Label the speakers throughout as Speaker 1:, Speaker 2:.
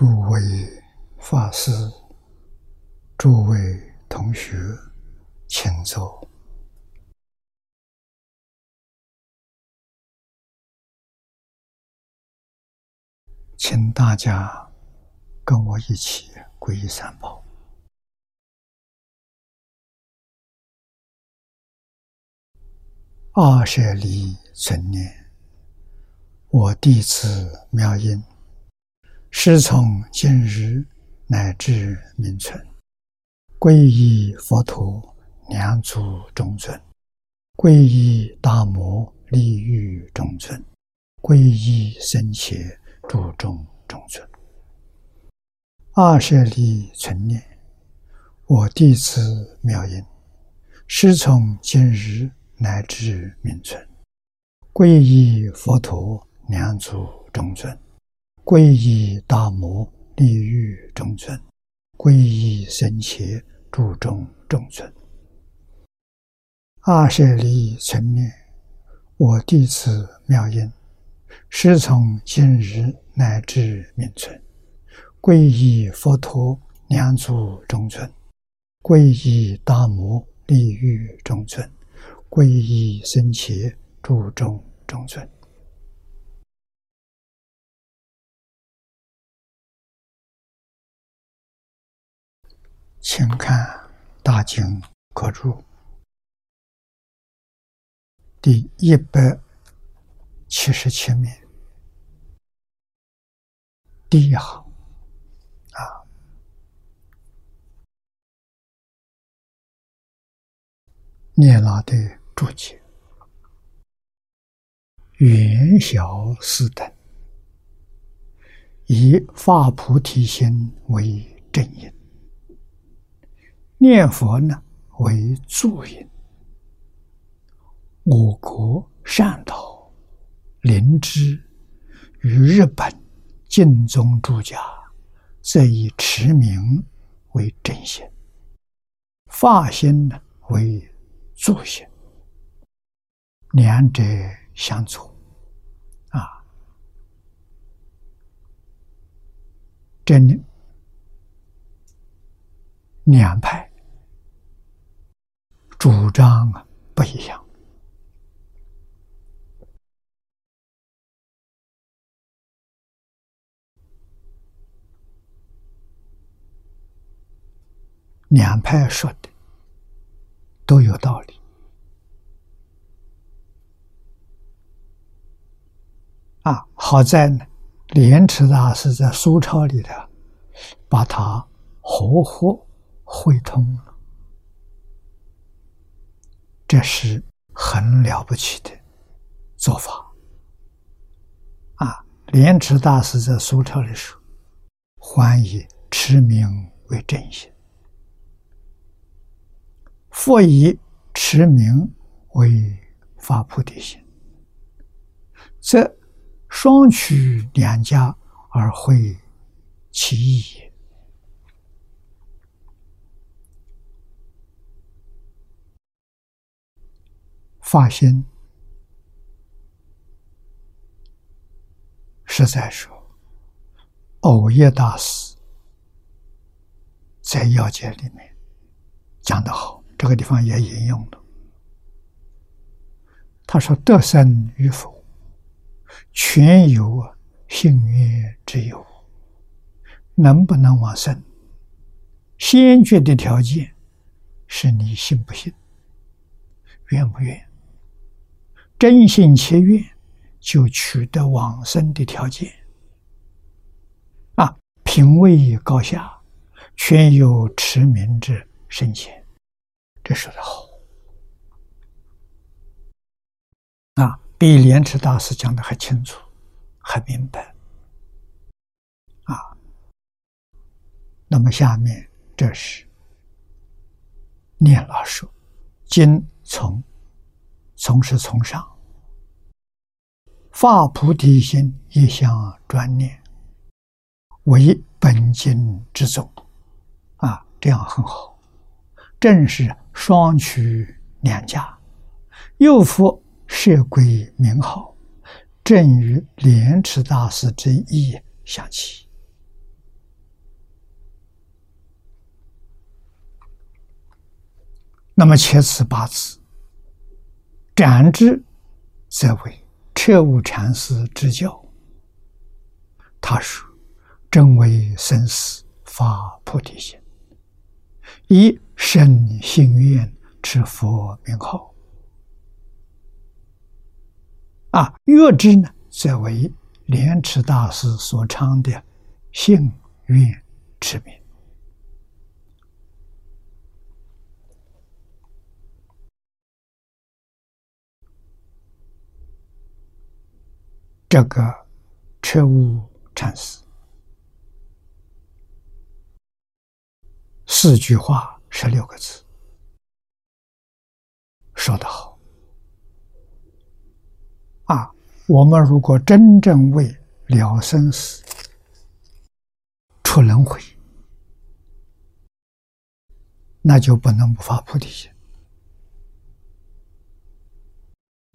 Speaker 1: 诸位法师、诸位同学，请坐。请大家跟我一起皈依三宝。二舍离存念，我弟子妙音。师从今日乃至明存，皈依佛陀，两祖中尊；皈依大摩，利欲中尊；皈依僧伽，注众中尊。二舍利存念，我弟子妙音，师从今日乃至明存，皈依佛陀，两祖中尊。皈依大摩利欲中尊，皈依僧伽注中中尊。二舍利存念，我弟子妙音，师从今日乃至明存，皈依佛陀两足中尊，皈依大摩利欲中尊，皈依僧伽注中中尊。请看《大经科注》第一百七十七面。第一行。啊，聂拉的注解：元小四等，以发菩提心为正因。念佛呢为助因，我国善导灵芝与日本净宗诸家，则以持名为正心，发心呢为助心，两者相左，啊，这两派。不一样，两派说的都有道理啊。好在呢，莲池大师在苏钞里头把它活活汇通了。这是很了不起的做法啊！莲池大师在苏钞的时候，还以持名为正心，复以持名为发菩提心，则双取两家而会其意也。发心，实在说，藕叶大师在要解里面讲的好，这个地方也引用了。他说：“得生与否，全由幸运之有，能不能往生？先决的条件是你信不信，愿不愿。”真心切愿，就取得往生的条件。啊，品位高下，全有持名之圣贤。这说的好。啊，比莲池大师讲的还清楚，还明白。啊，那么下面这是念老说，经从。从是从上，发菩提心，一向专念为本经之宗啊，这样很好。正是双取两家，又复设归名号，正与廉耻大师之意相契。那么且此八字，斩之则为。彻悟禅师之教。他说：“真为生死发菩提心，以生心愿持佛名号。”啊，乐之呢，则为莲池大师所唱的幸愿之名。这个彻悟禅师四句话十六个字，说得好啊！我们如果真正为了生死、出轮回，那就不能不发菩提心。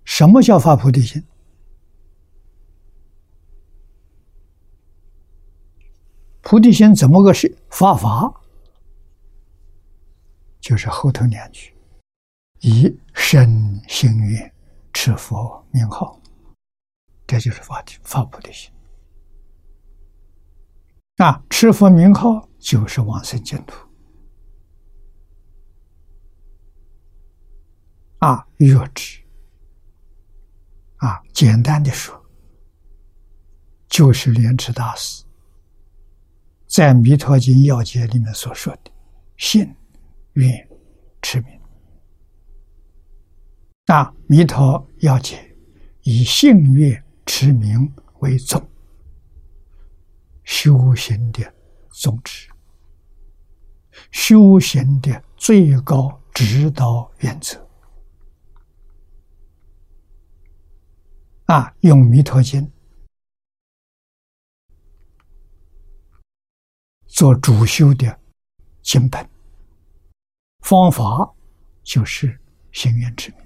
Speaker 1: 什么叫发菩提心？菩提心怎么个是发法？就是后头两句：以生心愿持佛名号，这就是发的发菩提心。啊，持佛名号就是往生净土。啊，弱智。啊，简单的说，就是莲池大师。在《弥陀经要解》里面所说的“信、愿、持名”，那弥陀要解以信愿持名为宗，修行的宗旨，修行的最高指导原则。啊，用《弥陀经》。做主修的经本方法，就是心愿之名，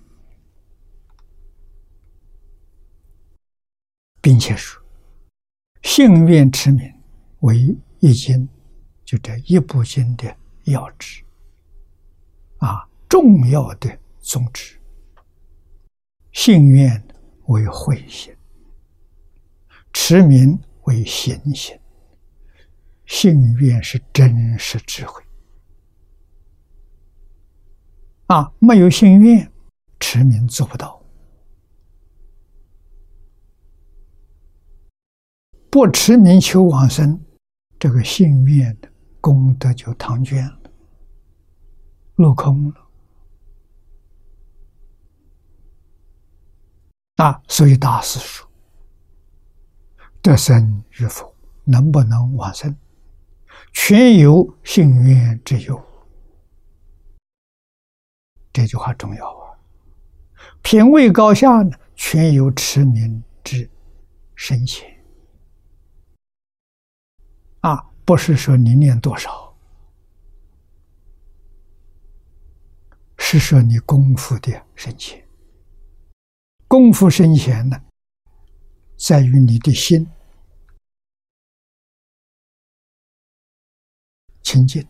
Speaker 1: 并且说信愿之名为一经，就这一部经的要旨啊，重要的宗旨。信愿为慧心，持名为行心。信愿是真实智慧啊！没有信愿，持名做不到。不持名求往生，这个信愿的功德就唐捐了，落空了啊！所以大师说：“得生与否，能不能往生？”全由幸运之有，这句话重要啊！品位高下呢，全由持名之深浅啊，不是说你念多少，是说你功夫的深浅。功夫深浅呢，在于你的心。清净、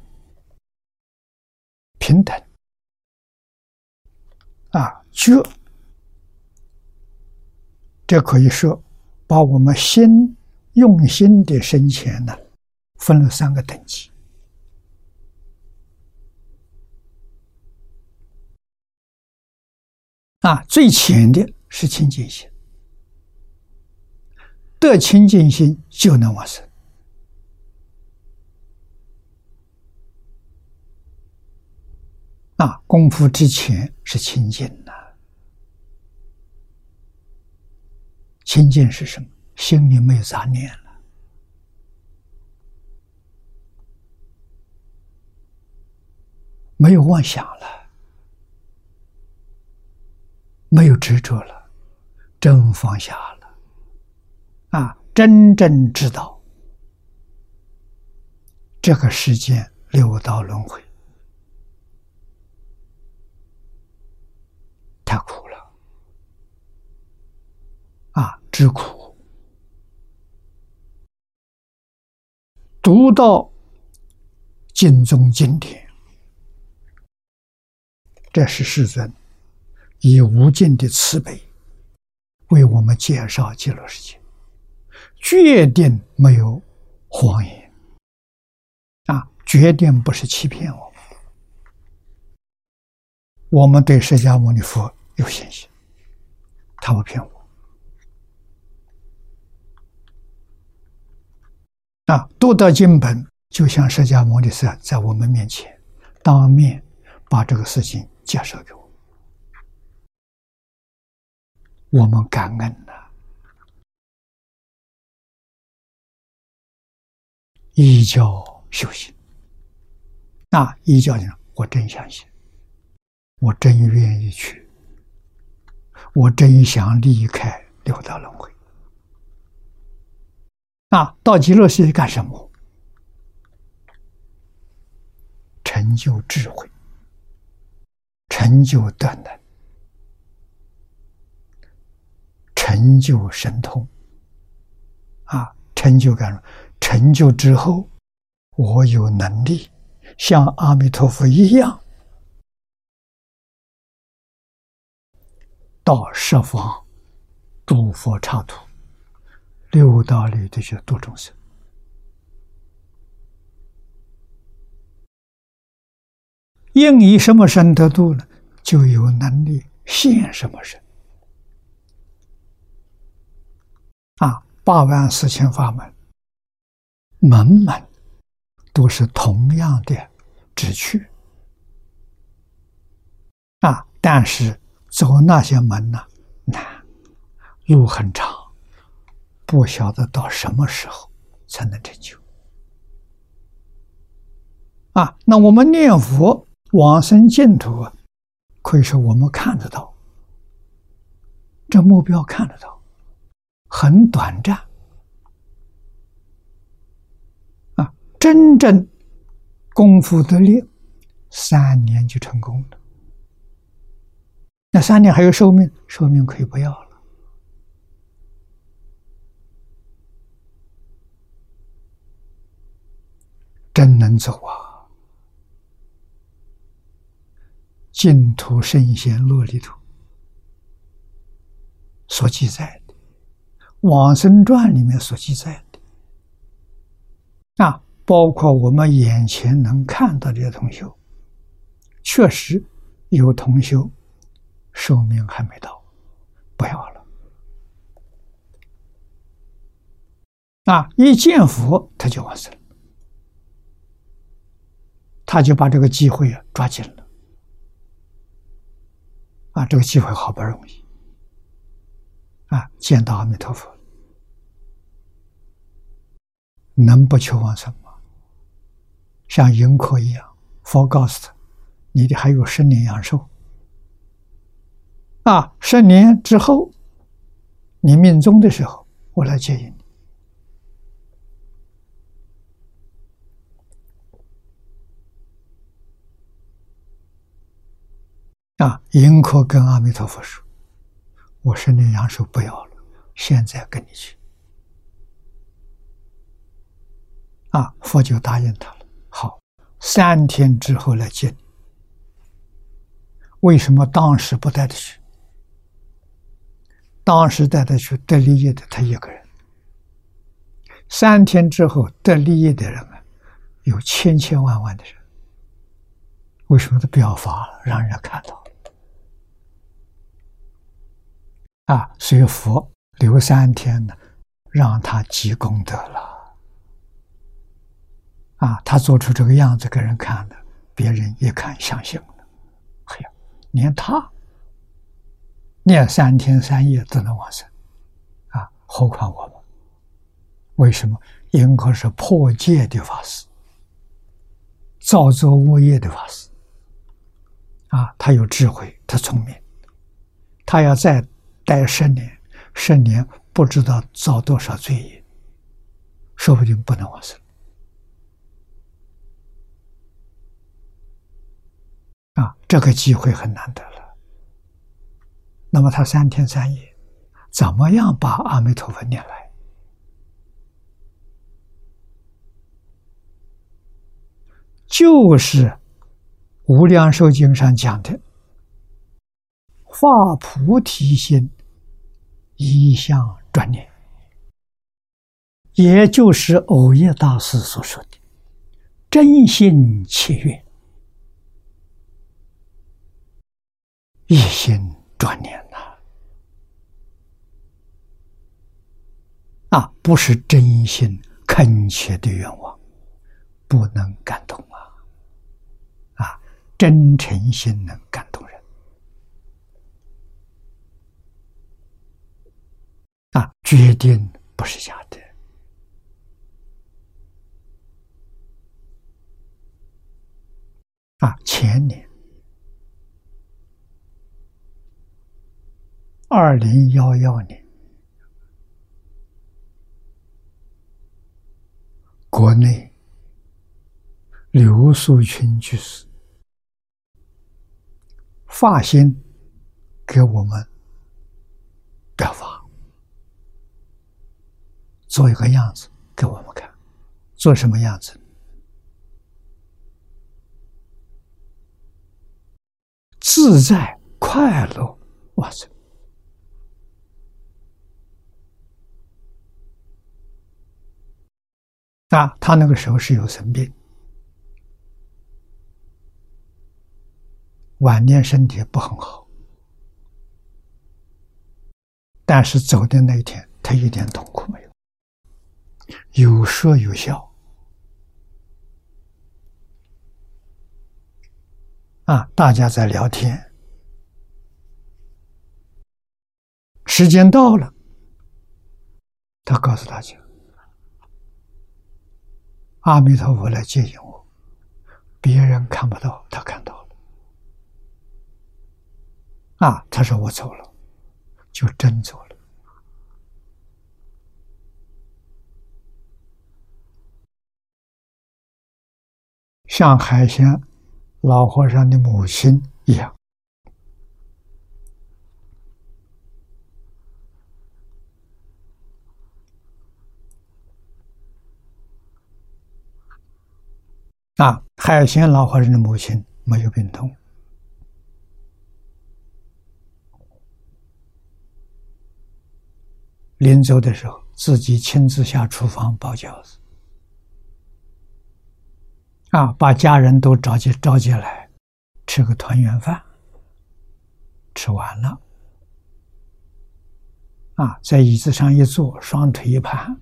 Speaker 1: 平等啊，觉，这可以说把我们心用心的深浅呢，分了三个等级啊。最浅的是清净心，得清净心就能往生。啊，功夫之前是清净的，清净是什么？心里没有杂念了，没有妄想了，没有执着了，真放下了，啊，真正知道这个世间六道轮回。太苦了，啊，知苦。读到经中经典，这是世尊以无尽的慈悲为我们介绍极乐世界，决定没有谎言啊，决定不是欺骗我们。我们对释迦牟尼佛有信心，他不骗我啊！读到经本，就像释迦牟尼佛在我们面前当面把这个事情介绍给我，我们感恩呐，依教修行，那一教呢？我真相信。我真愿意去，我真想离开六道轮回。啊，到极乐世界干什么？成就智慧，成就德能，成就神通。啊，成就干什么？成就之后，我有能力像阿弥陀佛一样。到十方诸佛刹土六道里的去度众生，应以什么身得度呢？就有能力现什么身啊！八万四千法门，门门都是同样的旨趣啊，但是。走那些门呢，难，路很长，不晓得到什么时候才能成就。啊，那我们念佛往生净土，可以说我们看得到，这目标看得到，很短暂。啊，真正功夫得力，三年就成功了。那三年还有寿命，寿命可以不要了，真能走啊！净土圣贤录里头所记载的，《往生传》里面所记载的，啊，包括我们眼前能看到这些同修，确实有同修。寿命还没到，不要了。啊！一见佛他就完生，他就把这个机会啊抓紧了。啊，这个机会好不容易，啊，见到阿弥陀佛，能不求往生吗？像云客一样，佛告诉他：“你的还有十年阳寿。”啊，十年之后，你命中的时候，我来接引你。啊，迎可跟阿弥陀佛说：“我十年阳寿不要了，现在跟你去。”啊，佛就答应他了。好，三天之后来接你。为什么当时不带他去？当时带他去得利益的他一个人，三天之后得利益的人啊，有千千万万的人。为什么他不要发了，让人家看到？啊，所以佛留三天呢，让他积功德了。啊，他做出这个样子给人看的，别人一看相信了。哎呀，连他。念三天三夜都能往生，啊，何况我们？为什么？因可是破戒的法师，造作恶业的法师，啊，他有智慧，他聪明，他要在待十年，十年不知道造多少罪业，说不定不能往生，啊，这个机会很难得了。那么他三天三夜，怎么样把阿弥陀佛念来？就是《无量寿经》上讲的发菩提心，一向专念，也就是藕叶大师所说的真心切愿，一心专念呐。啊，不是真心恳切的愿望，不能感动啊！啊，真诚心能感动人。啊，决定不是假的。啊，前年，二零幺幺年。国内刘素群居士发心给我们表法，做一个样子给我们看，做什么样子？自在快乐，哇塞！啊，他那个时候是有生病，晚年身体不很好，但是走的那一天，他一点痛苦没有，有说有笑。啊，大家在聊天，时间到了，他告诉大家。阿弥陀佛来接引我，别人看不到，他看到了。啊，他说我走了，就真走了。像海鲜老和尚的母亲一样。啊，海鲜老和尚的母亲没有病痛，临走的时候自己亲自下厨房包饺子，啊，把家人都召集召集来吃个团圆饭，吃完了，啊，在椅子上一坐，双腿一盘，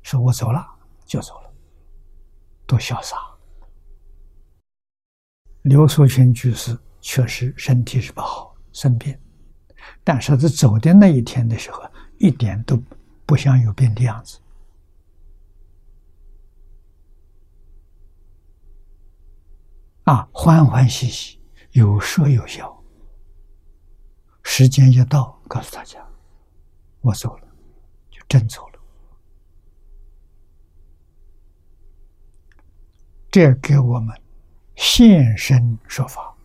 Speaker 1: 说我走了，就走了。多潇洒！刘素群居士确实身体是不好，生病，但是他走的那一天的时候，一点都不像有病的样子，啊，欢欢喜喜，有说有笑。时间一到，告诉大家，我走了，就真走了。这给我们现身说法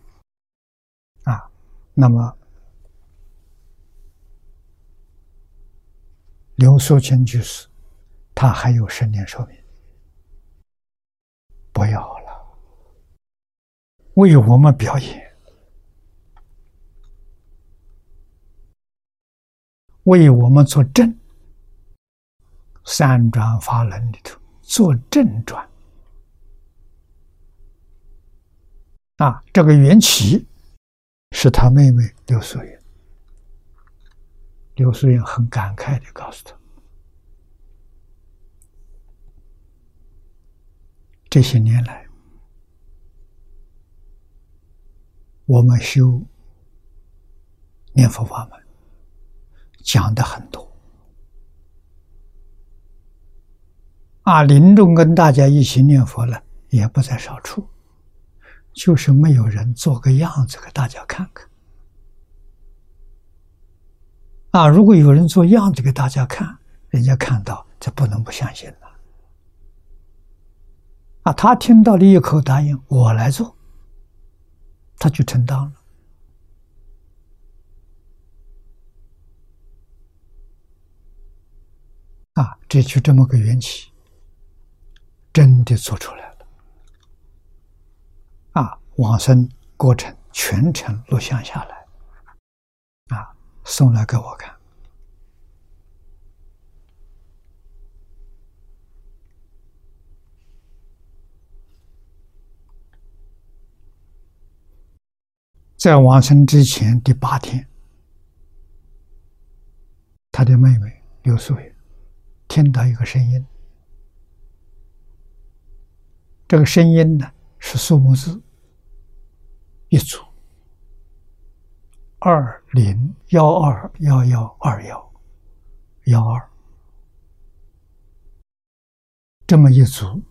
Speaker 1: 啊，那么刘素清居士，他还有十年寿命，不要了，为我们表演，为我们做证，三转法轮里头做正转。啊，这个缘起是他妹妹刘素云。刘素云很感慨的告诉他：“这些年来，我们修念佛法门讲的很多，啊，临终跟大家一起念佛了，也不在少数。”就是没有人做个样子给大家看看啊！如果有人做样子给大家看，人家看到，这不能不相信了啊！他听到了一口答应，我来做，他就承担了啊！这就这么个缘起，真的做出来了。啊，往生过程全程录像下来，啊，送来给我看。在往生之前第八天，他的妹妹刘素云听到一个声音，这个声音呢是数目字一组。二零幺二幺幺二幺幺二，这么一组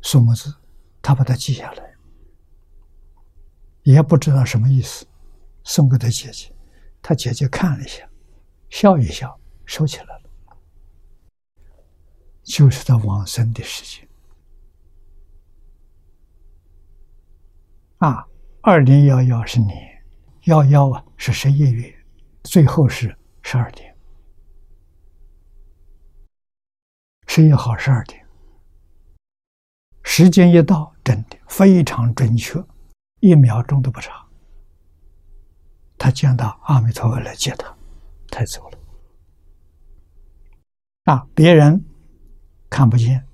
Speaker 1: 数目字，他把它记下来，也不知道什么意思，送给他姐姐，他姐姐看了一下，笑一笑，收起来了。就是他往生的时间啊，二零幺幺是年。幺幺啊，是十一月，最后是十二点，十一号十二点，时间一到，真的非常准确，一秒钟都不差。他见到阿弥陀佛来接他，他走了。啊，别人看不见，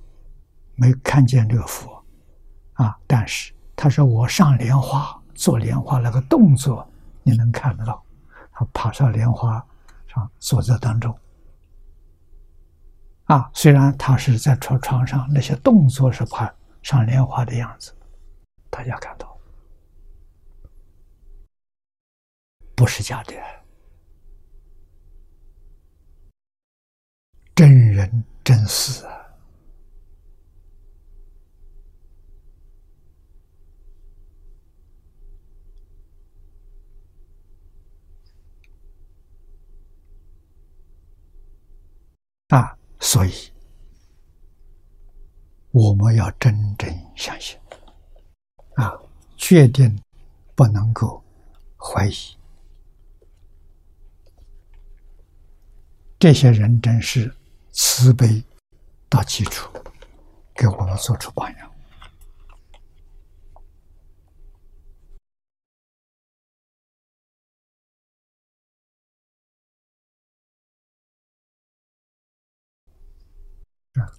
Speaker 1: 没看见这个佛，啊，但是他说我上莲花做莲花那个动作。你能看得到，他爬上莲花上坐在当中，啊，虽然他是在床床上，那些动作是爬上莲花的样子，大家看到，不是假的，真人真事啊。所以我们要真正相信，啊，决定不能够怀疑。这些人真是慈悲到基础，给我们做出榜样。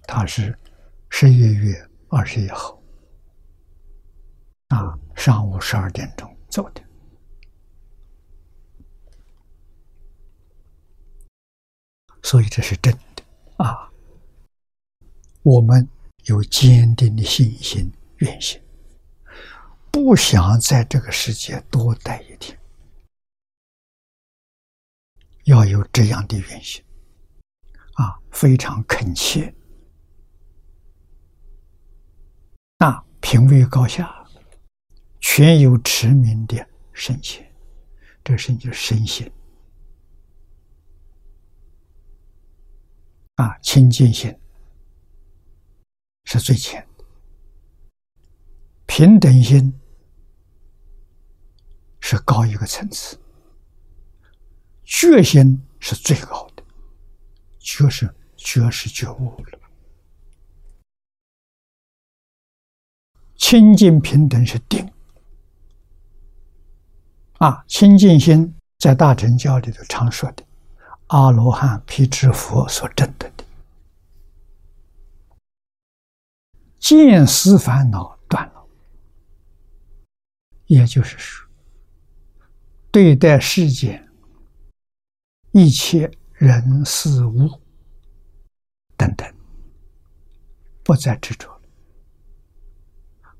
Speaker 1: 他是十一月二十一号啊，上午十二点钟走的，所以这是真的啊。我们有坚定的信心、愿心，不想在这个世界多待一天，要有这样的愿心啊，非常恳切。那品位高下，全有持名的圣贤，这圣就是圣贤啊，清净心是最浅的，平等心是高一个层次，觉心是最高的，觉是觉是觉悟了。清净平等是定啊，清净心在大乘教里头常说的，阿罗汉辟支佛所证的，见思烦恼断了，也就是说，对待世间一切人事物等等，不再执着了。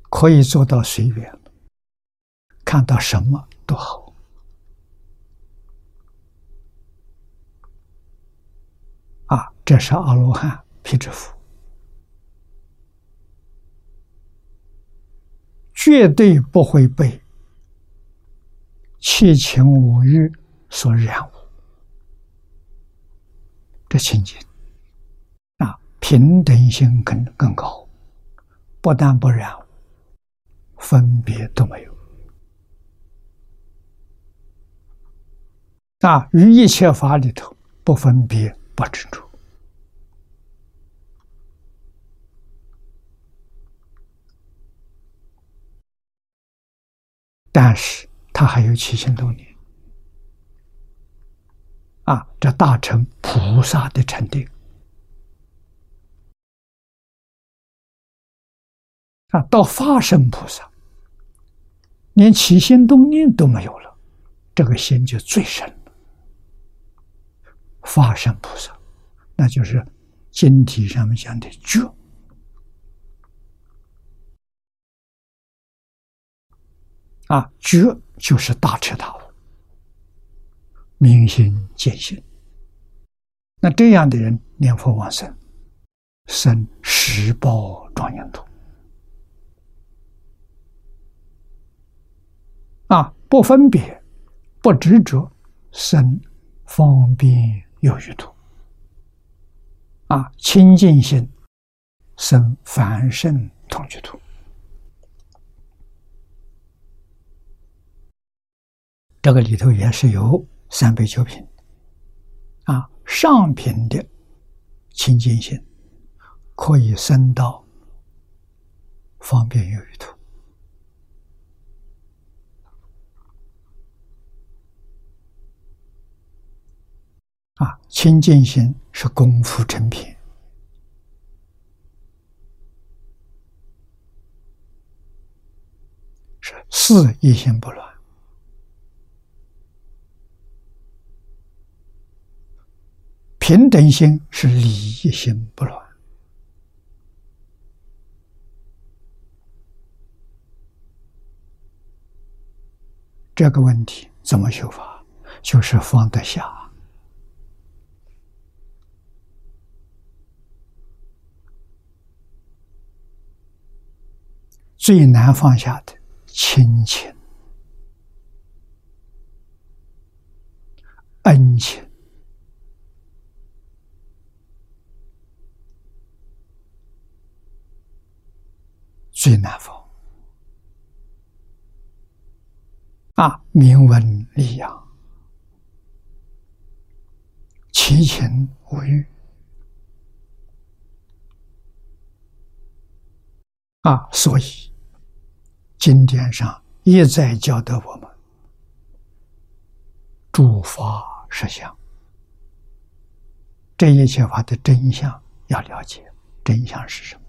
Speaker 1: 可以做到随缘，看到什么都好啊！这是阿罗汉辟支佛，绝对不会被七情五欲所染污。这情景啊，平等性更更高，不但不染污。分别都没有啊！于一切法里头不分别不执着，但是他还有起心动念啊，这大乘菩萨的禅定。啊，到发生菩萨，连起心动念都没有了，这个心就最深了。发生菩萨，那就是经体上面讲的觉。啊，觉就是大彻大悟。明心见性，那这样的人念佛往生，生十报庄严土啊，不分别，不执着，生方便有余土啊，清净心生凡圣同居土。这个里头也是有。三杯九品，啊，上品的清净心可以升到方便有余土，啊，清净心是功夫成品，是四一心不乱。平等心是理心不乱，这个问题怎么修法？就是放得下。最难放下的亲情、恩情。最难逢啊！明闻利养，其情无欲啊！所以经典上一再教导我们：诸法实相，这一切法的真相要了解。真相是什么？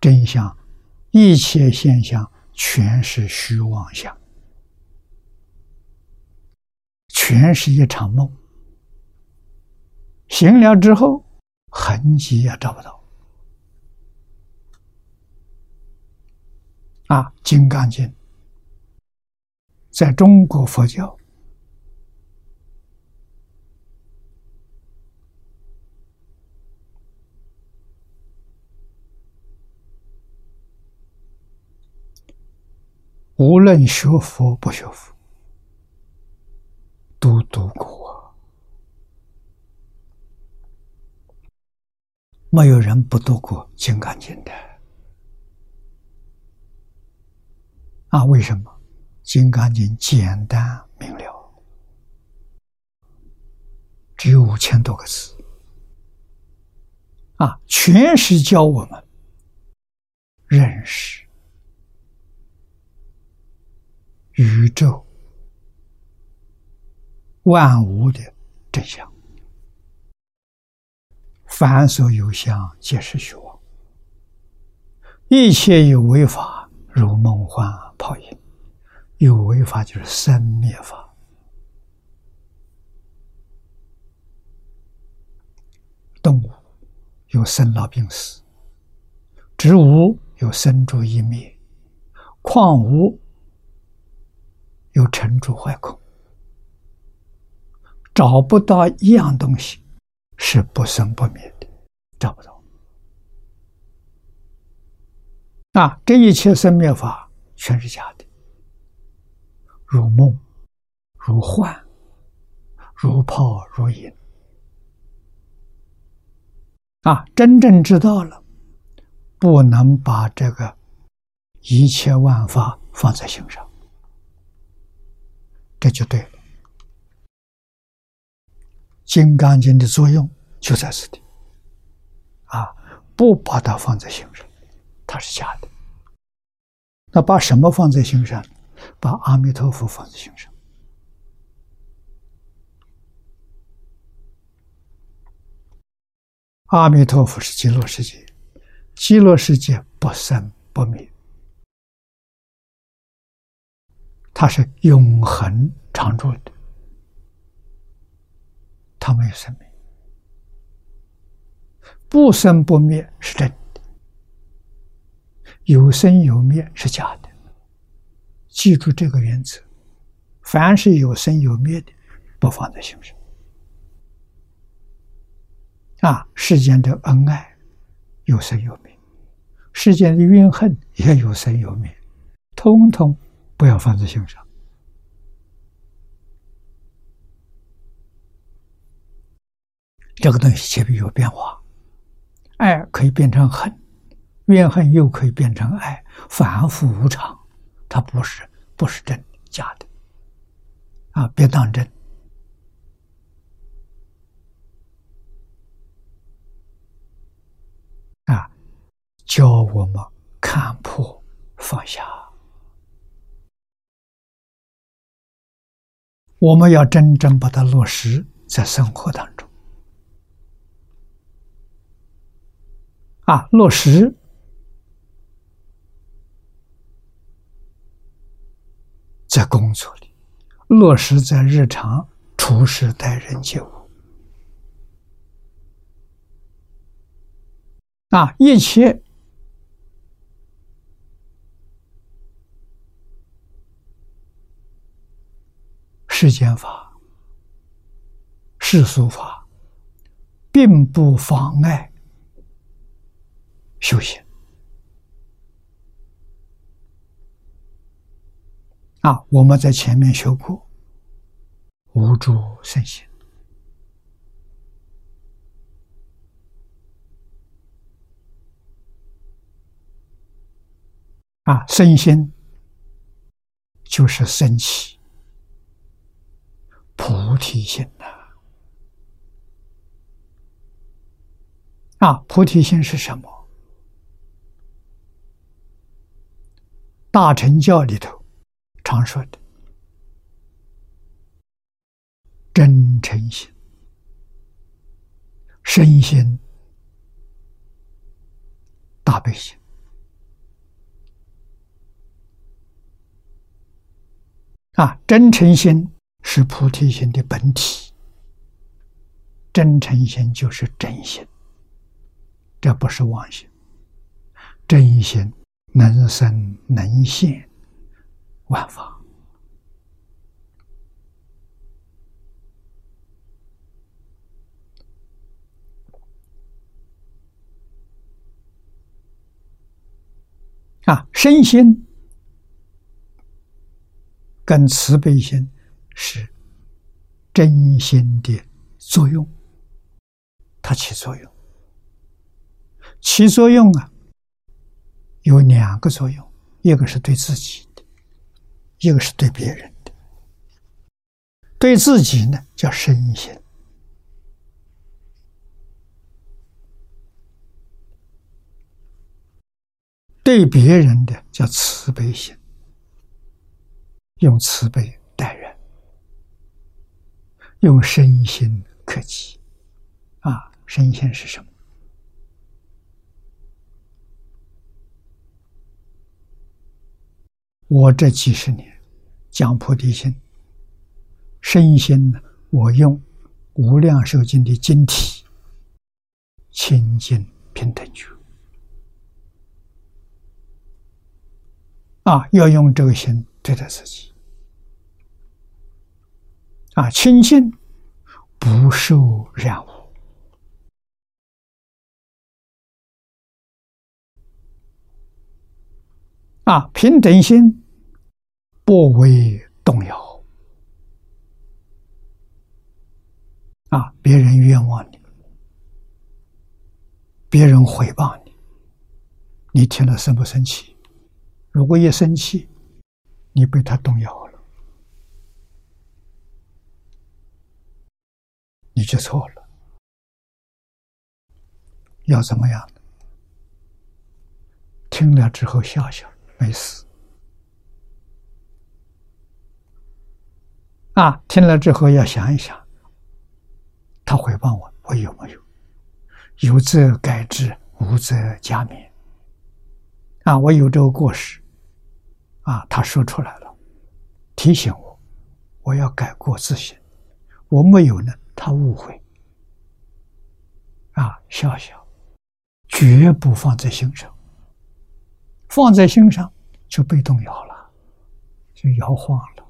Speaker 1: 真相，一切现象全是虚妄相，全是一场梦。醒了之后，痕迹也找不到。啊，《金刚经》在中国佛教。无论学佛不学佛，都读过，没有人不读过《金刚经》的。啊，为什么？《金刚经》简单明了，只有五千多个字，啊，全是教我们认识。宇宙万物的真相，凡所有相，皆是虚妄；一切有为法，如梦幻泡影。有为法就是生灭法，动物有生老病死，植物有生住异灭，矿物。有成住坏空，找不到一样东西是不生不灭的，找不到。啊，这一切生灭法全是假的，如梦，如幻，如泡如影。啊，真正知道了，不能把这个一切万法放在心上。这就对了，《金刚经》的作用就在此地，啊，不把它放在心上，它是假的。那把什么放在心上？把阿弥陀佛放在心上。阿弥陀佛是极乐世界，极乐世界不生不灭，它是永恒常住的，它没有生命，不生不灭是真的，有生有灭是假的。记住这个原则：凡是有生有灭的，不放在心上。啊，世间的恩爱有生有灭，世间的怨恨也有生有灭，通通不要放在心上。这个东西且必有变化，爱可以变成恨，怨恨又可以变成爱，反复无常，它不是不是真的假的，啊，别当真。教我们看破放下，我们要真正把它落实在生活当中。啊，落实在工作里，落实在日常处事待人接物。啊，一切。世间法、世俗法，并不妨碍修行。啊，我们在前面学过，无助身心。啊，身心就是升起。菩提心呐，啊，菩提心是什么？大乘教里头常说的真诚心、身心、大悲心啊，真诚心。是菩提心的本体，真诚心就是真心，这不是妄心。真心能生能现万法啊，身心跟慈悲心。是真心的作用，它起作用。起作用啊，有两个作用，一个是对自己的，一个是对别人的。对自己呢，叫身心；对别人的叫慈悲心，用慈悲。用身心克己，啊，身心是什么？我这几十年讲菩提心，身心？我用《无量寿经》的经体，清净平等觉，啊，要用这个心对待自己。啊，清净不受染污，啊，平等心不为动摇，啊，别人冤枉你，别人诽谤你，你听了生不生气？如果一生气，你被他动摇了。你就错了，要怎么样？听了之后笑笑，没事。啊，听了之后要想一想，他回报我，我有没有？有则改之，无则加勉。啊，我有这个过失，啊，他说出来了，提醒我，我要改过自新。我没有呢，他误会，啊，笑笑，绝不放在心上。放在心上就被动摇了，就摇晃了。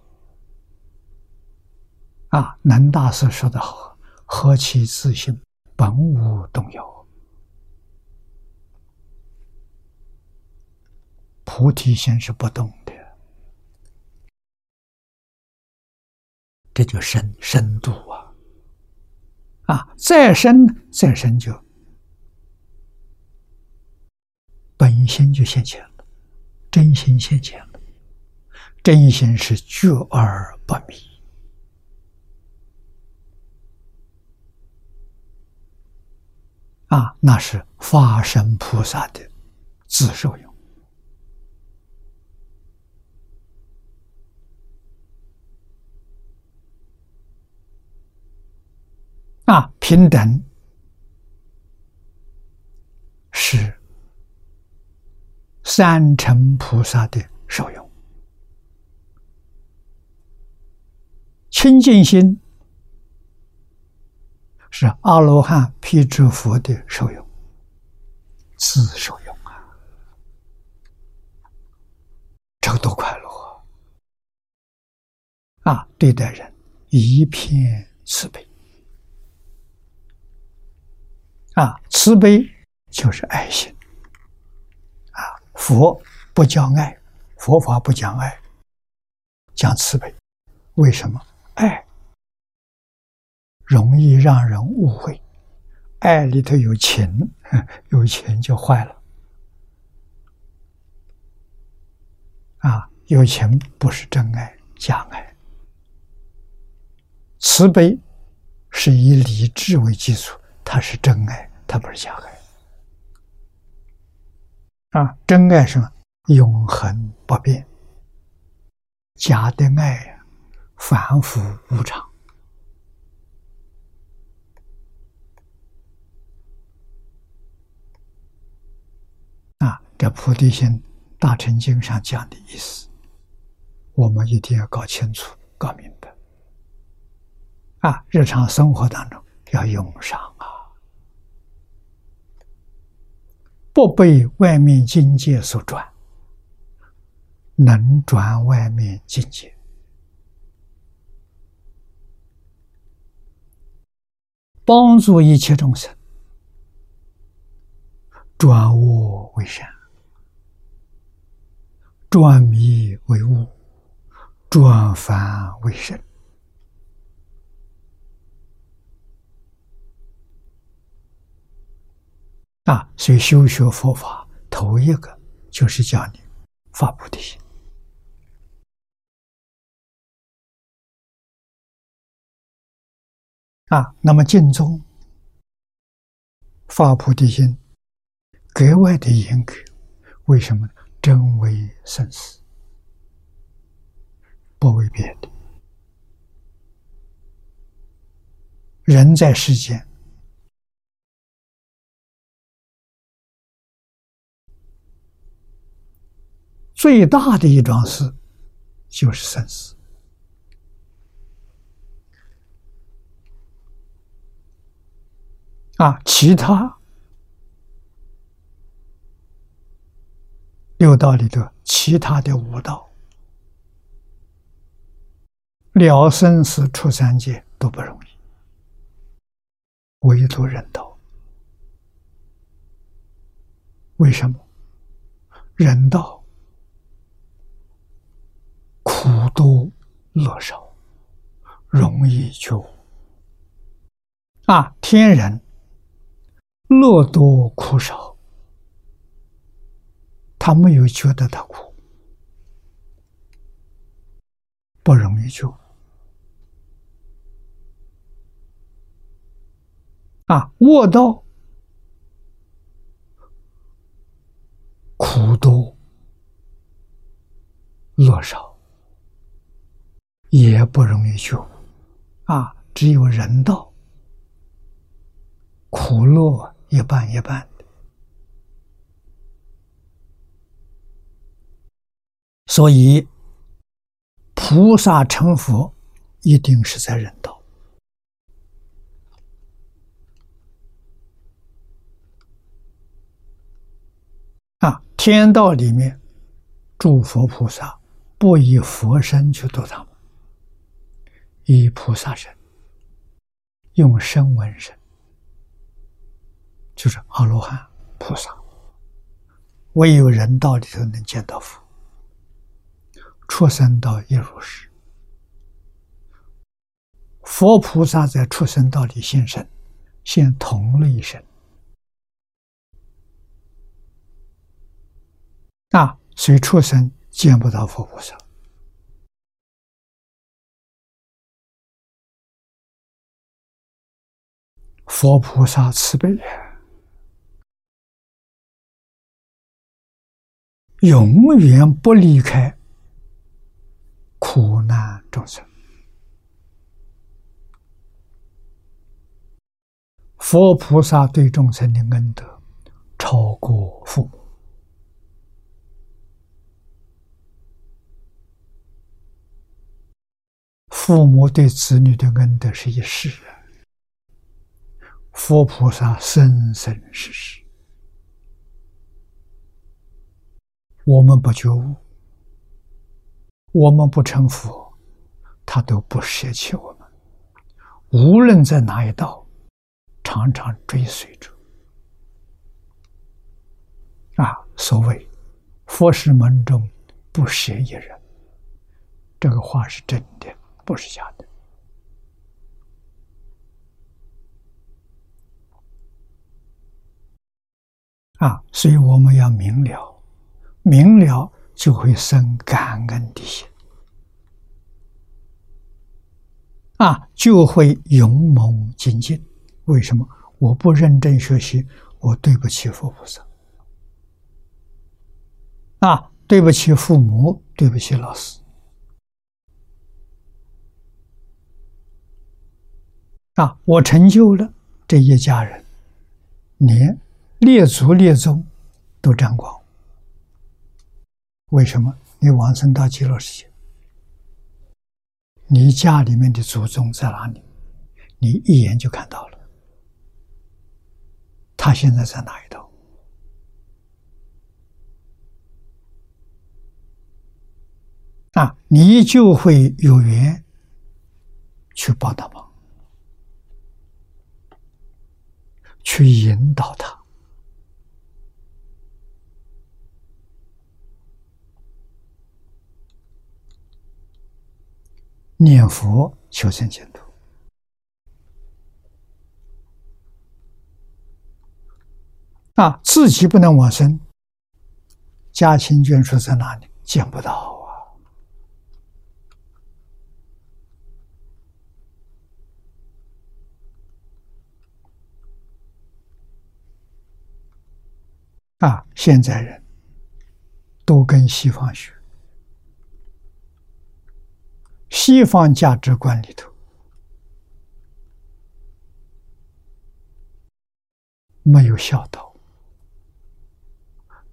Speaker 1: 啊，南大师说的好：“何其自信，本无动摇。”菩提心是不动的，这就深深度啊！再深再深就本心就现前了，真心现前了，真心是觉而不迷啊，那是法身菩萨的自受用。啊，平等是三乘菩萨的受用，清净心是阿罗汉、辟支佛的受用，自受用啊，这个多快乐啊！对待人一片慈悲。啊，慈悲就是爱心。啊，佛不讲爱，佛法不讲爱，讲慈悲。为什么？爱容易让人误会，爱里头有情，有情就坏了。啊，有情不是真爱，假爱。慈悲是以理智为基础，它是真爱。它不是假爱啊！真爱是永恒不变，假的爱，反复无常啊！这菩提心大乘经上讲的意思，我们一定要搞清楚、搞明白啊！日常生活当中要用上啊！不被外面境界所转，能转外面境界，帮助一切众生转恶为善，转迷为悟，转凡为圣。啊，所以修学佛法，头一个就是教你发菩提心。啊，那么净宗发菩提心格外的严格，为什么呢？真为生死，不为别的。人在世间。最大的一桩事就是生死啊！其他六道里的其他的五道了生死出三界都不容易，唯独人道。为什么？人道。苦多乐少，容易觉悟啊！天人乐多苦少，他没有觉得他苦，不容易觉悟啊！卧道苦多乐少。也不容易觉悟啊！只有人道，苦乐一半一半的。所以，菩萨成佛一定是在人道啊！天道里面，诸佛菩萨不以佛身去度他们。以菩萨身，用声闻身，就是阿罗汉、菩萨，唯有人道里头能见到佛，畜生道亦如是。佛菩萨在畜生道里现身，现同类身，那谁出生见不到佛菩萨。佛菩萨慈悲，永远不离开苦难众生。佛菩萨对众生的恩德，超过父母。父母对子女的恩德是一世啊。佛菩萨生生世世，我们不觉悟，我们不成佛，他都不舍弃我们。无论在哪一道，常常追随着。啊，所谓“佛是门中不舍一人”，这个话是真的，不是假的。啊，所以我们要明了，明了就会生感恩的心，啊，就会勇猛精进。为什么？我不认真学习，我对不起佛菩萨，啊，对不起父母，对不起老师，啊，我成就了这一家人，你。列祖列宗都沾光，为什么？你往生到极乐世界，你家里面的祖宗在哪里？你一眼就看到了。他现在在哪一道？啊，你就会有缘去帮他忙，去引导他。念佛求生净土啊！自己不能往生，家亲眷属在哪里？见不到啊！啊！现在人都跟西方学。西方价值观里头没有孝道，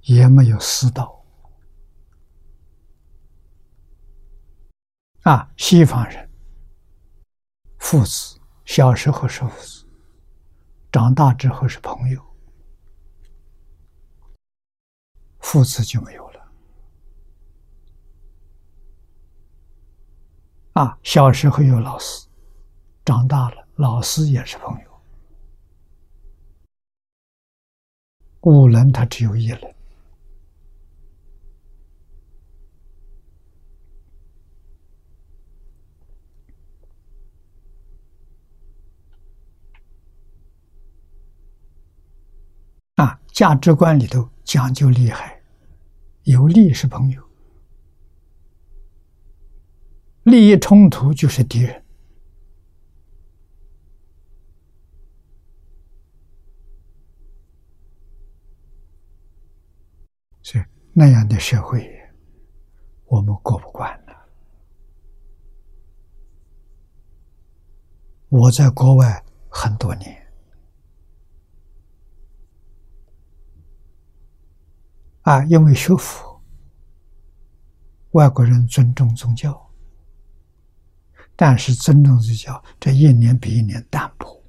Speaker 1: 也没有师道。啊，西方人父子小时候是父子，长大之后是朋友，父子就没有。啊，小时候有老师，长大了老师也是朋友。五人他只有一人。啊，价值观里头讲究利害，有利是朋友。利益冲突就是敌人，所以那样的社会，我们过不惯了。我在国外很多年，啊，因为学佛，外国人尊重宗教，但是尊重宗教这一年比一年淡薄。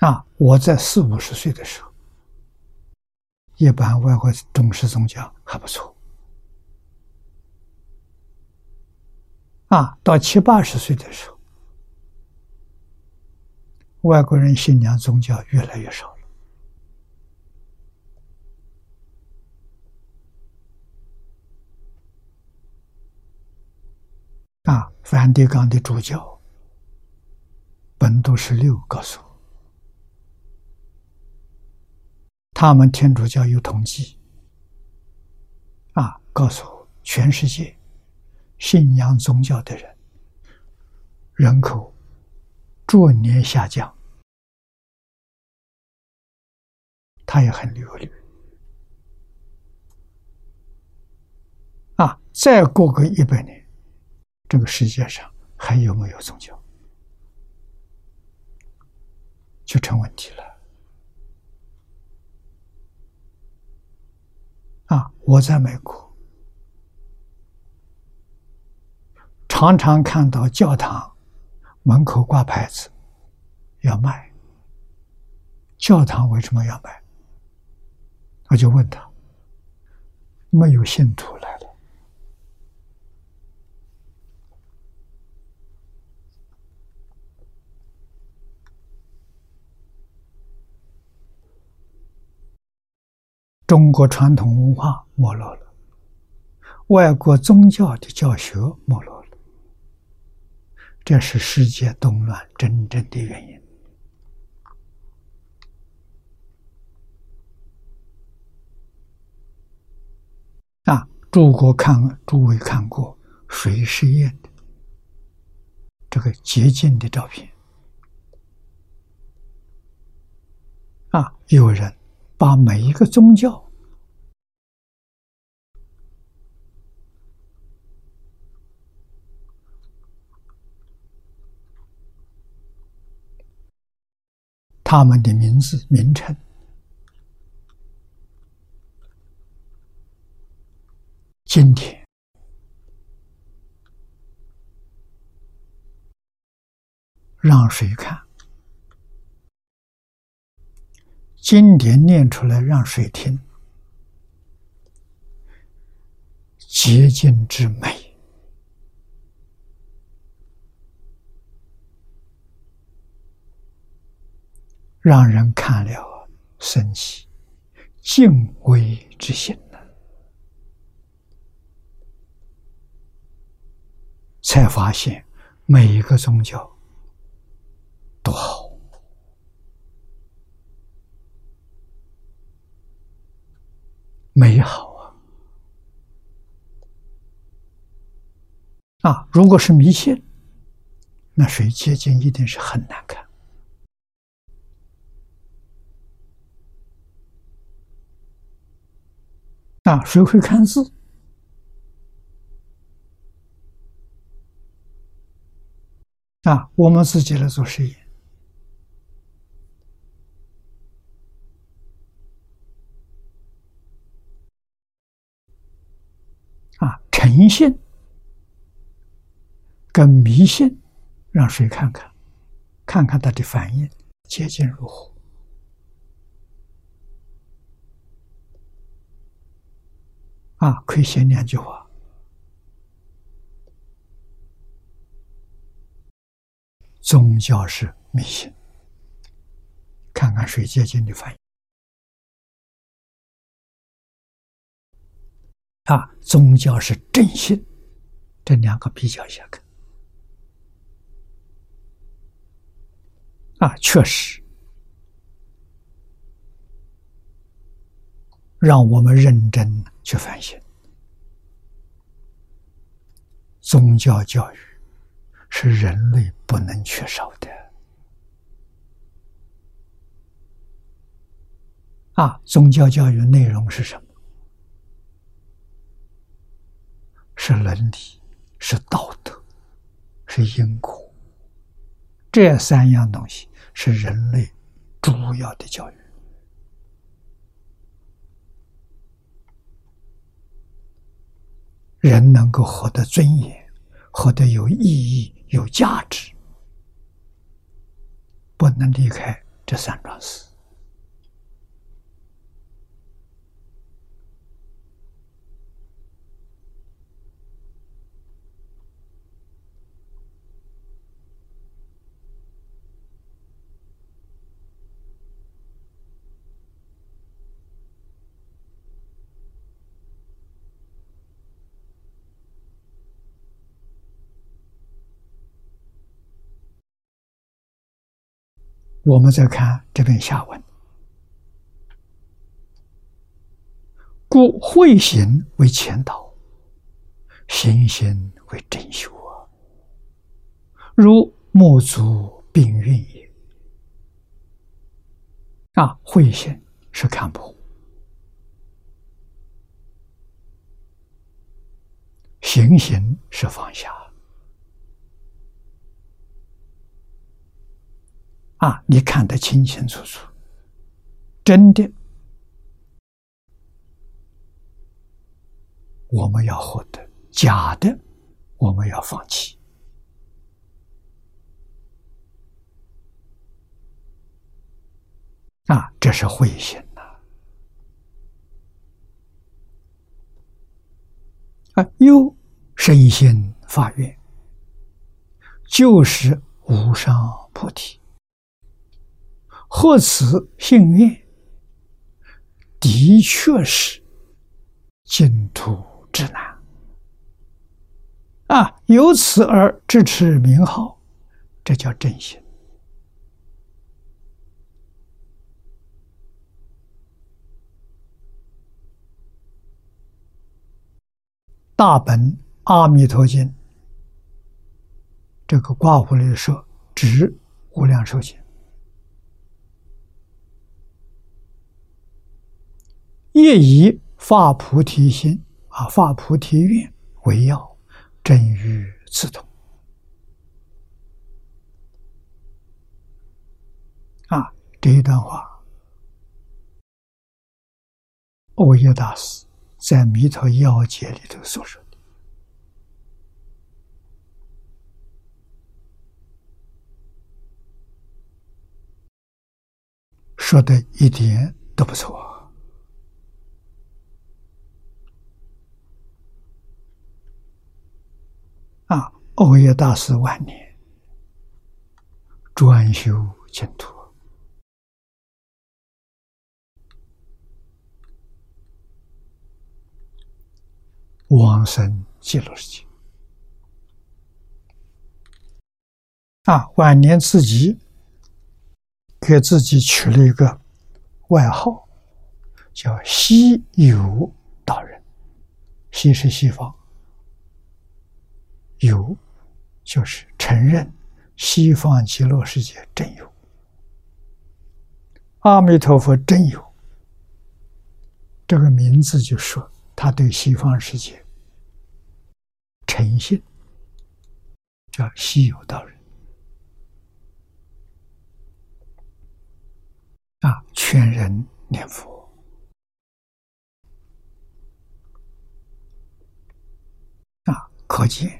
Speaker 1: 啊，我在四五十岁的时候，一般外国重视宗教还不错。啊，到七八十岁的时候，外国人信仰宗教越来越少啊，梵蒂冈的主教本笃十六告诉，他们天主教有统计，啊，告诉全世界。信仰宗教的人人口逐年下降，他也很忧虑。啊，再过个一百年，这个世界上还有没有宗教，就成问题了。啊，我在美国。常常看到教堂门口挂牌子要卖，教堂为什么要卖？我就问他，没有信徒来了。中国传统文化没落了，外国宗教的教学没落了。这是世界动乱真正的原因。啊，诸国看，诸位看过水试验的这个洁净的照片。啊，有人把每一个宗教。他们的名字名称，今天让谁看？经典念出来让谁听？洁净之美。让人看了生起敬畏之心呢，才发现每一个宗教都好美好啊！啊，如果是迷信，那谁接近一定是很难看。啊，谁会看字？啊，我们自己来做实验。啊，诚信跟迷信，让谁看看？看看他的反应，接近如何？啊，可以写两句话。宗教是迷信，看看谁接近的反应。啊，宗教是正信，这两个比较一下看。啊，确实，让我们认真。去反省，宗教教育是人类不能缺少的。啊，宗教教育内容是什么？是伦理、是道德，是因果。这三样东西是人类主要的教育。人能够活得尊严，活得有意义、有价值，不能离开这三桩事。我们再看这篇下文，故慧行为前导，行行为真修啊。如木足并运也。啊，慧行是看破，行行是放下。啊！你看得清清楚楚，真的，我们要获得；假的，我们要放弃。啊，这是慧心呐！啊，又身心发愿，就是无上菩提。贺此幸运，的确是净土之难啊！由此而支持名号，这叫正心。大本阿弥陀经，这个挂壶里说，指无量寿经。业以发菩提心啊，发菩提愿为要，正于此同。啊，这一段话，欧耶大师在《弥陀要解》里头所说的，说的一点都不错。啊！欧耶大师晚年专修净土，往生极乐世界。啊，晚年自己给自己取了一个外号，叫“西游道人”。西是西方。有，就是承认西方极乐世界真有，阿弥陀佛真有。这个名字就说他对西方世界诚信，叫西有道人啊，劝人念佛啊，可见。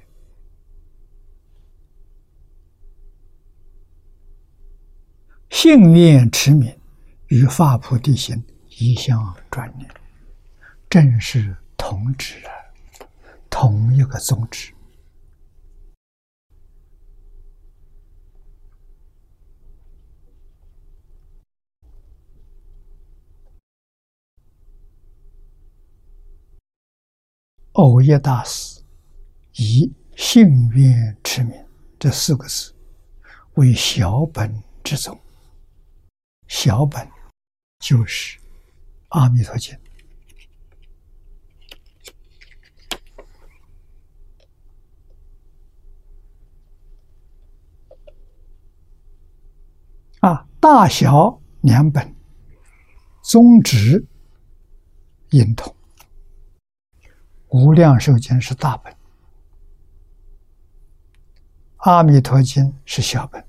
Speaker 1: 信愿持名与发菩提心一向转念，正是同旨啊，同一个宗旨。偶耶大师以信愿持名这四个字为小本之宗。小本就是《阿弥陀经》啊，大小两本，宗旨应同。无量寿经是大本，阿弥陀经是小本，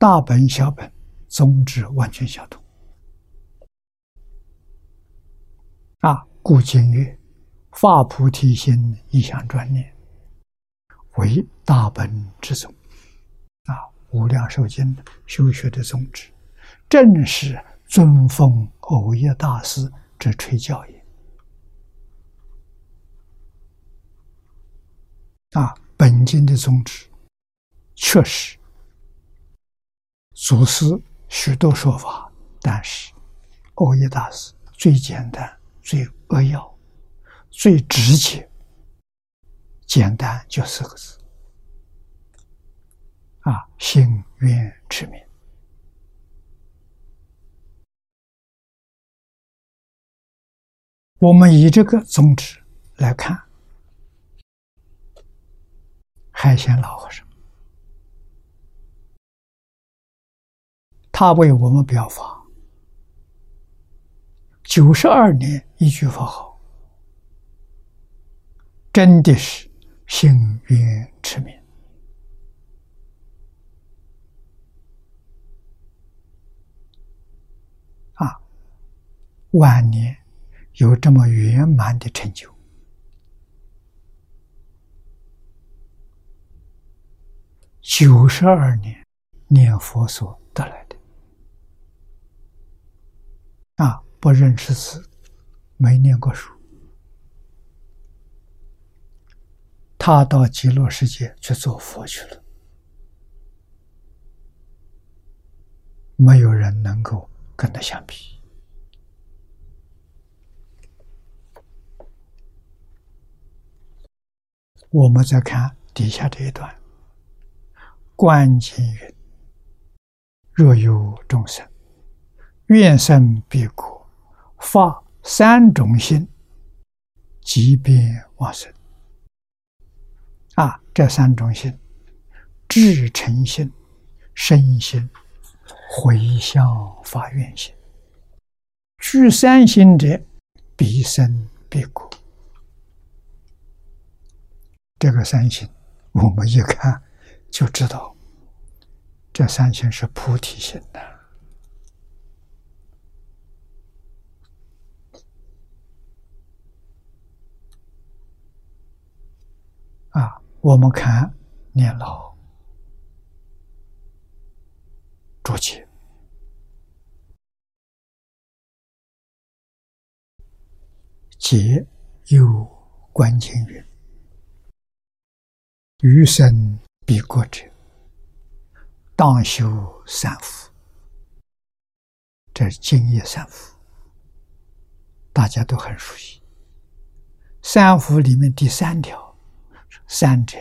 Speaker 1: 大本、小本宗旨完全相同。啊，故今曰：发菩提心，一向专念，为大本之宗。啊，无量寿经修学的宗旨，正是尊奉欧耶大师之垂教也。啊，本经的宗旨确实，祖师许多说法，但是欧耶大师最简单、最扼要、最直接，简单就四个字：啊，心愿持名。我们以这个宗旨来看。海鲜老和尚，他为我们表法，九十二年一句佛号，真的是幸运持名啊！晚年有这么圆满的成就。九十二年念佛所得来的啊，不认识字，没念过书，他到极乐世界去做佛去了，没有人能够跟他相比。我们再看底下这一段。观经云：“若有众生愿生彼国，发三种心，即便往生。”啊，这三种心：至诚心、身心、回向发愿心。具三心者，必生彼国。这个三心，我们一看。就知道，这三心是菩提心的啊！我们看念老注解，解有观经云：“余生。”必过者，当修三福。这是敬业三福，大家都很熟悉。三福里面第三条，三者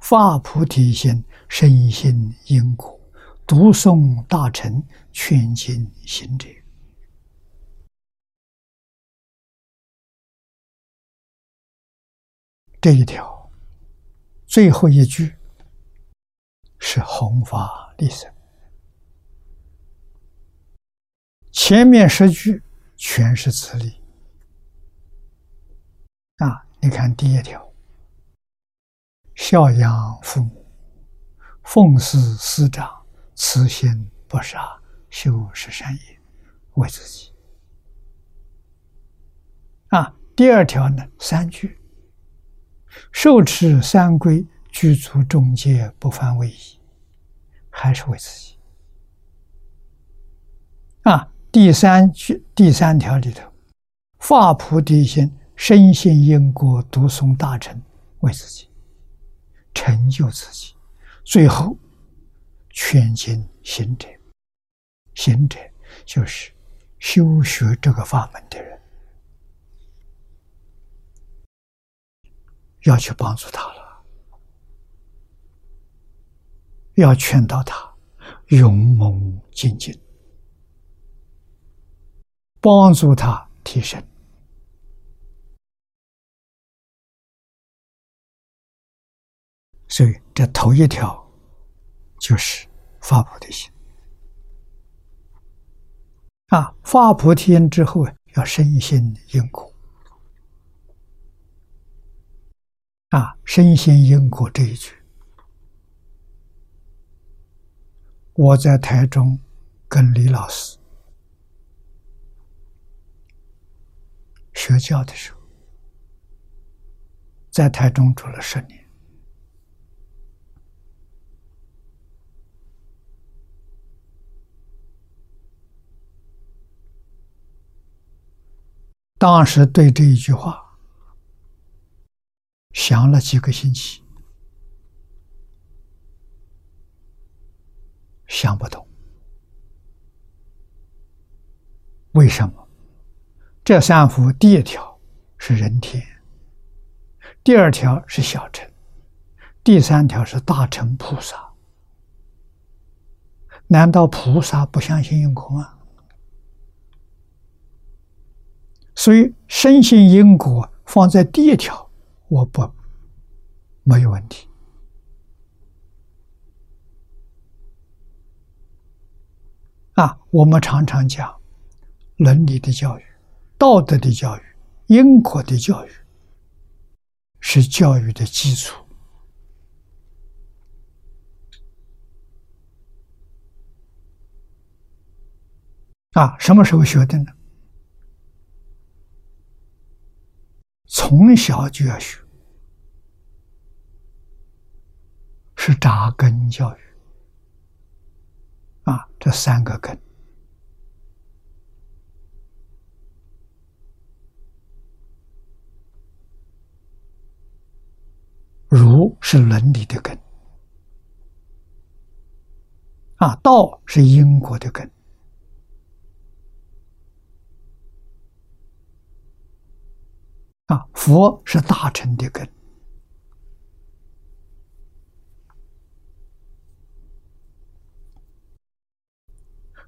Speaker 1: 发菩提心，深信因果，读诵大乘，劝进行者。这一条最后一句。是弘法利生，前面十句全是自利啊！你看第一条，孝养父母，奉事师长，慈心不杀，修十善业，为自己啊！第二条呢，三句，受持三规。居足中戒不犯位移，还是为自己啊？第三句第三条里头，发菩提心，深信因果，读诵大乘，为自己成就自己。最后，劝进行者，行者就是修学这个法门的人，要去帮助他了。要劝导他勇猛精进，帮助他提升。所以，这头一条就是发菩提心。啊！发菩提心之后，要深信因果。啊，身心因果这一句，我在台中跟李老师学教的时候，在台中住了十年，当时对这一句话。想了几个星期，想不通，为什么？这三幅第一条是人天，第二条是小乘，第三条是大乘菩萨。难道菩萨不相信因果吗？所以深信因果放在第一条。我不没有问题啊！我们常常讲伦理的教育、道德的教育、因果的教育是教育的基础啊！什么时候学的呢？从小就要学，是扎根教育啊！这三个根，儒是伦理的根啊，道是因果的根。啊，佛是大乘的根，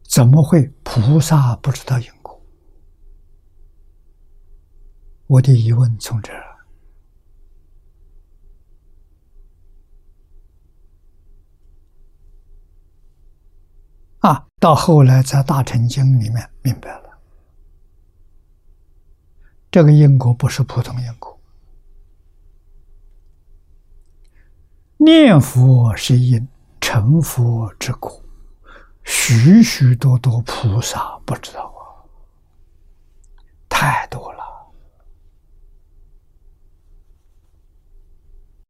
Speaker 1: 怎么会菩萨不知道因果？我的疑问从这儿啊，到后来在大乘经里面明白了。这个因果不是普通因果，念佛是因，成佛之果，许许多多菩萨不知道啊，太多了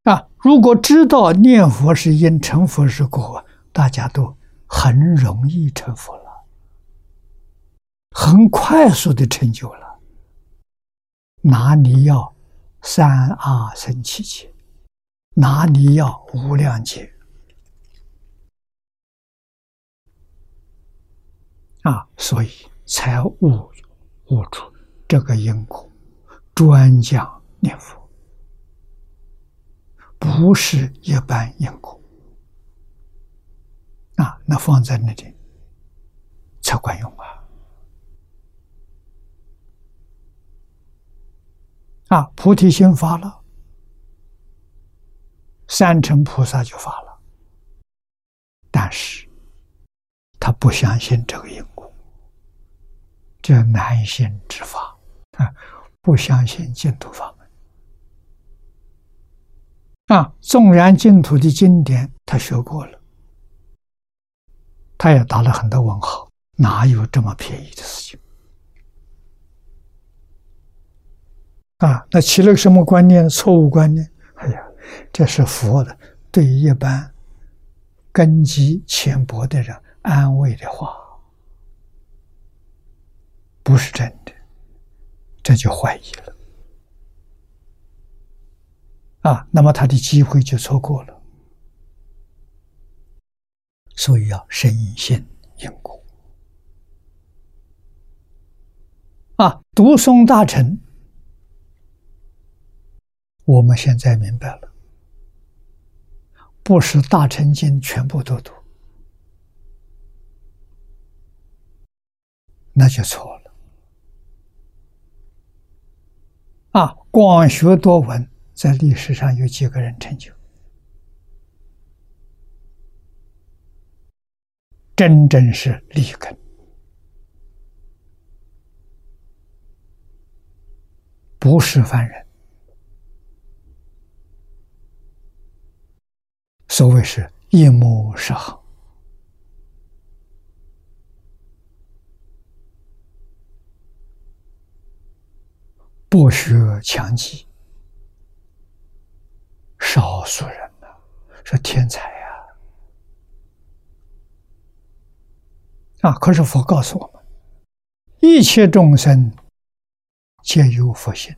Speaker 1: 啊！如果知道念佛是因，成佛是果，大家都很容易成佛了，很快速的成就了。哪里要三阿僧祇劫？哪里要无量劫？啊，所以才悟悟出这个因果，专讲念佛，不是一般因果。啊，那放在那里才管用啊。啊，菩提心发了，三乘菩萨就发了，但是他不相信这个因果，这难信之法啊，不相信净土法门啊。纵然净土的经典他学过了，他也打了很多问号，哪有这么便宜的事情？啊，那起了个什么观念？错误观念。哎呀，这是佛的对一般根基浅薄的人安慰的话，不是真的，这就怀疑了。啊，那么他的机会就错过了。所以要深信因果。啊，读诵大臣。我们现在明白了，不是大乘经全部都读，那就错了。啊，广学多闻，在历史上有几个人成就？真正是立根，不是凡人。所谓是一目十行，不学强记，少数人呐，是天才呀！啊，可是佛告诉我们，一切众生皆有佛性，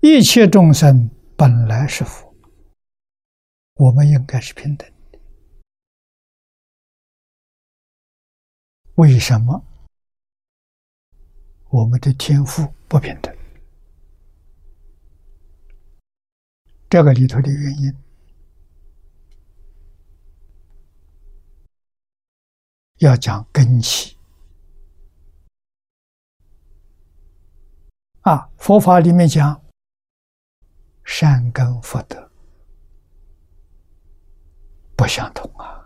Speaker 1: 一切众生本来是佛。我们应该是平等的。为什么我们的天赋不平等？这个里头的原因，要讲根器啊。佛法里面讲善根福德。不相同啊！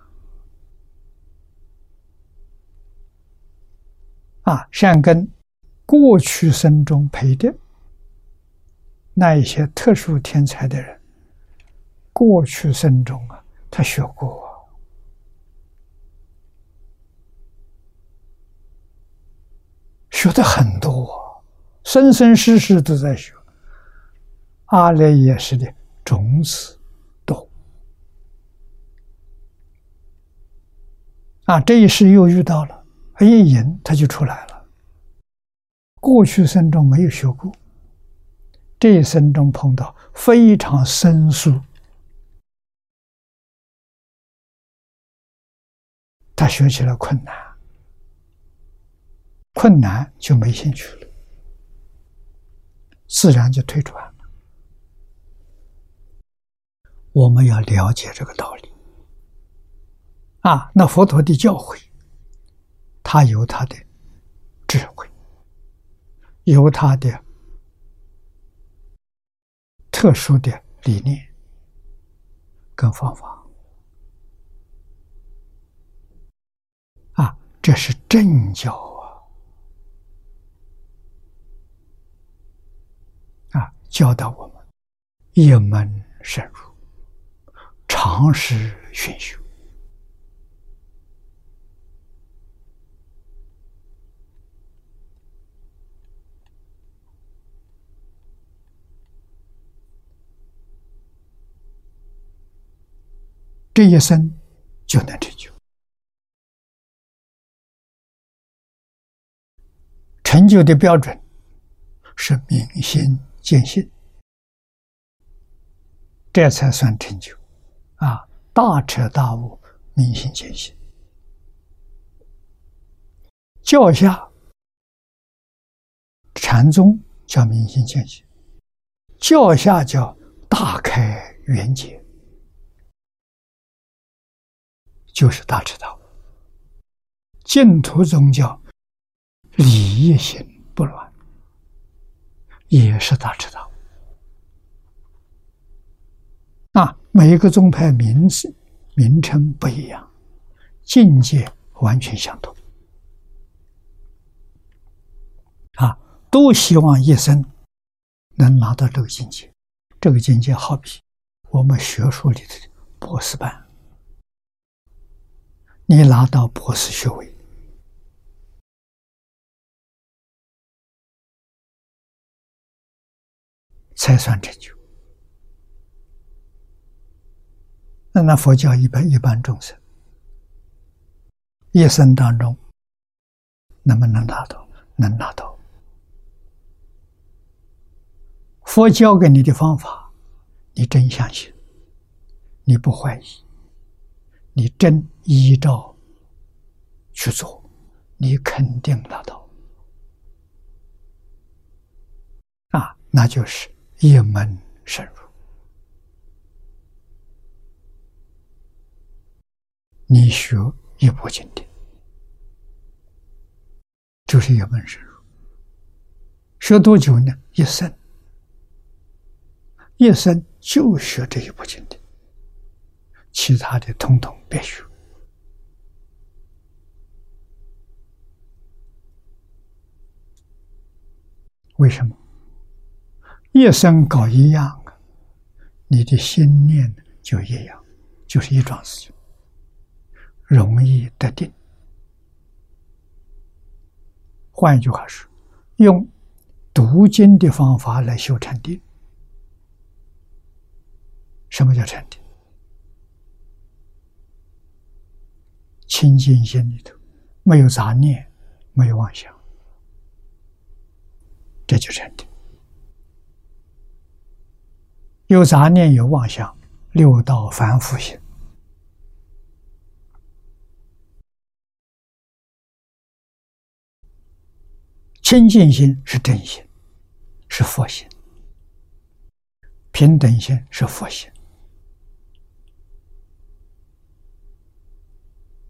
Speaker 1: 啊，善根过去生中培的那一些特殊天才的人，过去生中啊，他学过，学的很多，生生世世都在学。阿赖耶识的种子。啊，这一世又遇到了，一引他就出来了。过去生中没有学过，这一生中碰到非常生疏，他学起来困难，困难就没兴趣了，自然就退转了。我们要了解这个道理。啊，那佛陀的教诲，他有他的智慧，有他的特殊的理念跟方法。啊，这是正教啊！啊，教导我们一门深入，常识熏修。这一生就能成就，成就的标准是明心见性，这才算成就。啊，大彻大悟，明心见性。教下禅宗叫明心见性，教下叫大开圆解。就是大彻大悟，净土宗教理业心不乱，也是大彻大悟。啊，每一个宗派名字名称不一样，境界完全相同。啊，都希望一生能拿到这个境界。这个境界好比我们学术里的博士班。你拿到博士学位，才算成就。那那佛教一般一般众生一生当中能不能拿到？能拿到。佛教给你的方法，你真相信，你不怀疑。你真依照去做，你肯定拿到啊，那就是一门深入。你学一部经典，就是一门深入。学多久呢？一生，一生就学这一部经典。其他的统统别学，为什么？一生搞一样啊？你的心念就一样，就是一桩事情，容易得定。换一句话说，用读经的方法来修禅定。什么叫禅定？清净心里头没有杂念，没有妄想，这就真的。有杂念，有妄想，六道凡夫心。清净心是真心，是佛心；平等心是佛心。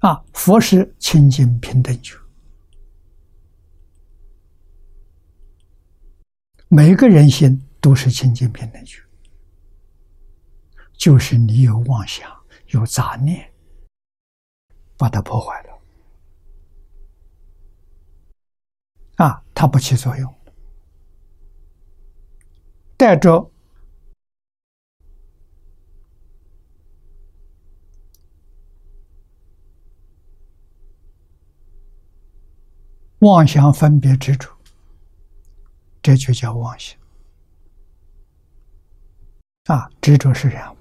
Speaker 1: 啊，佛是清净平等觉，每个人心都是清净平等觉。就是你有妄想、有杂念，把它破坏了，啊，它不起作用，带着妄想分别执着，这就叫妄想，啊，执着是染。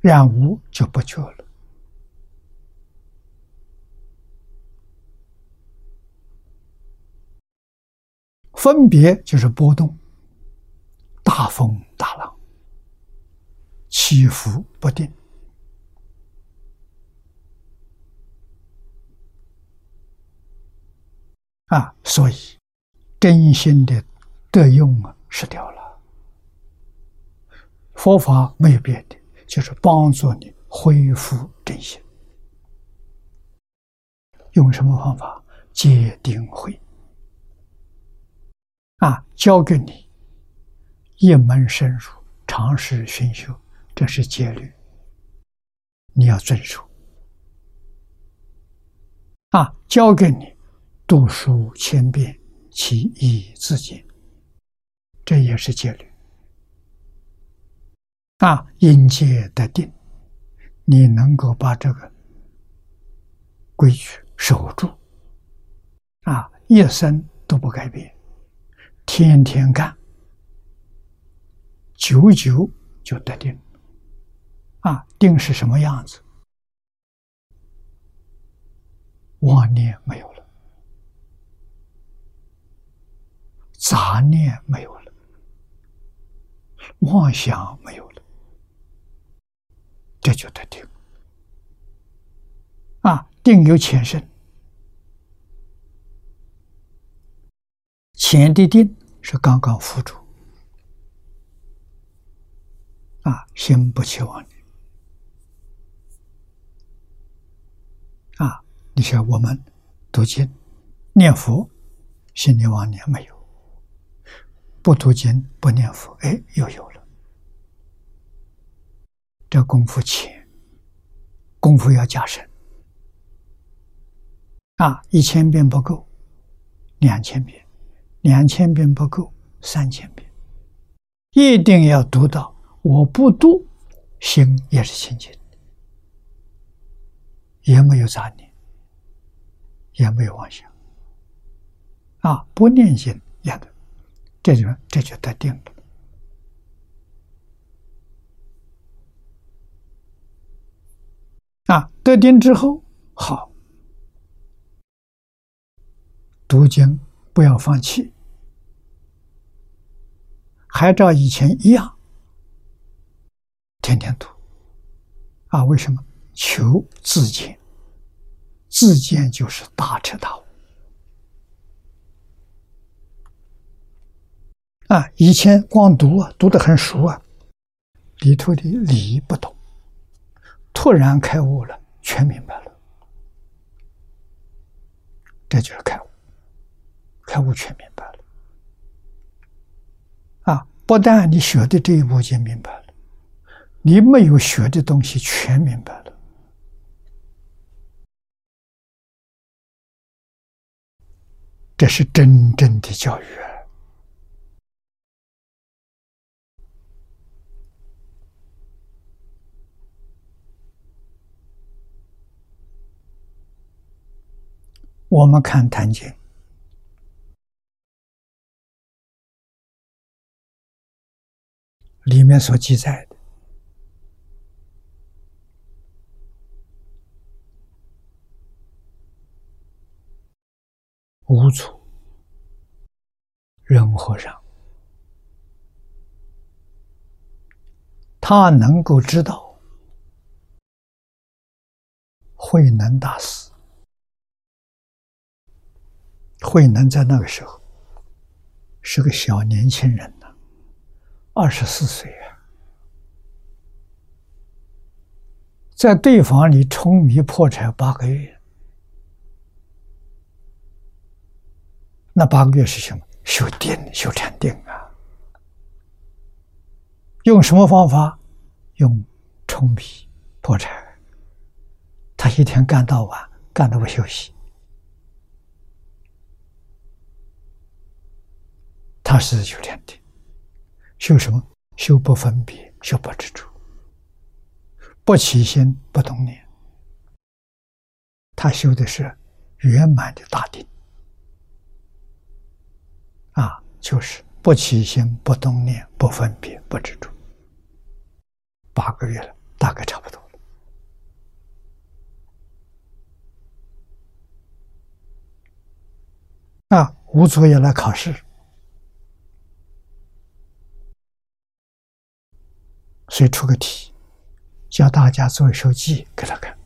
Speaker 1: 染无就不觉了，分别就是波动，大风大浪，起伏不定。啊，所以真心的德用啊失掉了，佛法没有别的。就是帮助你恢复真心，用什么方法？戒定慧啊，教给你一门深入，长时熏修，这是戒律，你要遵守啊。教给你读书千遍，其义自见，这也是戒律。啊，因戒得定，你能够把这个规矩守住，啊，一生都不改变，天天干，久久就得定。啊，定是什么样子？妄念没有了，杂念没有了，妄想没有了。这就得定啊！定有前身，前的定是刚刚辅助啊，心不起妄念啊！你像我们读经、念佛，心里妄念没有；不读经、不念佛，哎，又有了。这功夫浅，功夫要加深啊！一千遍不够，两千遍，两千遍不够，三千遍，一定要读到。我不读，心也是清净，也没有杂念，也没有妄想啊！不念经也的，这就这就得定了。啊，得定之后好，读经不要放弃，还照以前一样，天天读。啊，为什么？求自见，自见就是大彻大悟。啊，以前光读啊，读的很熟啊，里头的理不懂。突然开悟了，全明白了，这就是开悟。开悟全明白了，啊！不但你学的这一步就明白了，你没有学的东西全明白了，这是真正的教育。我们看《坛经》，里面所记载的。无处。任何上，他能够知道慧能大师。慧能在那个时候是个小年轻人呢，二十四岁啊，在对方里冲迷破产八个月，那八个月是什么？修定、修禅定啊。用什么方法？用冲迷破产。他一天干到晚，干都不休息。他是修天地，修什么？修不分别，修不执着，不起心，不动念。他修的是圆满的大定，啊，就是不起心，不动念，不分别，不执着。八个月了，大概差不多了。啊，吴祖也来考试。所以出个题，叫大家做一首记给他看，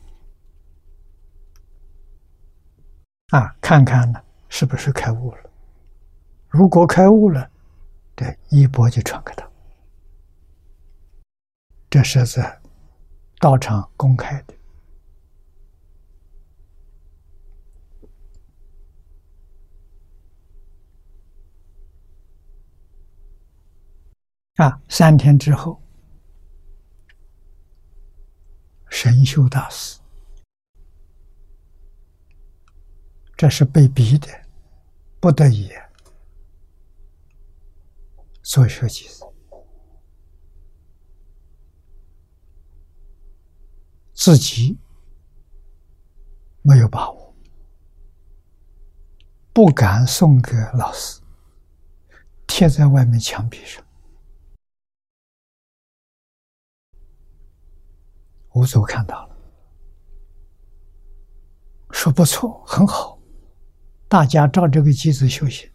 Speaker 1: 啊，看看呢是不是开悟了？如果开悟了，这衣钵就传给他。这是在道场公开的，啊，三天之后。神秀大师，这是被逼的，不得已做设计师，自己没有把握，不敢送给老师，贴在外面墙壁上。吴祖看到了，说不错，很好，大家照这个机子修行，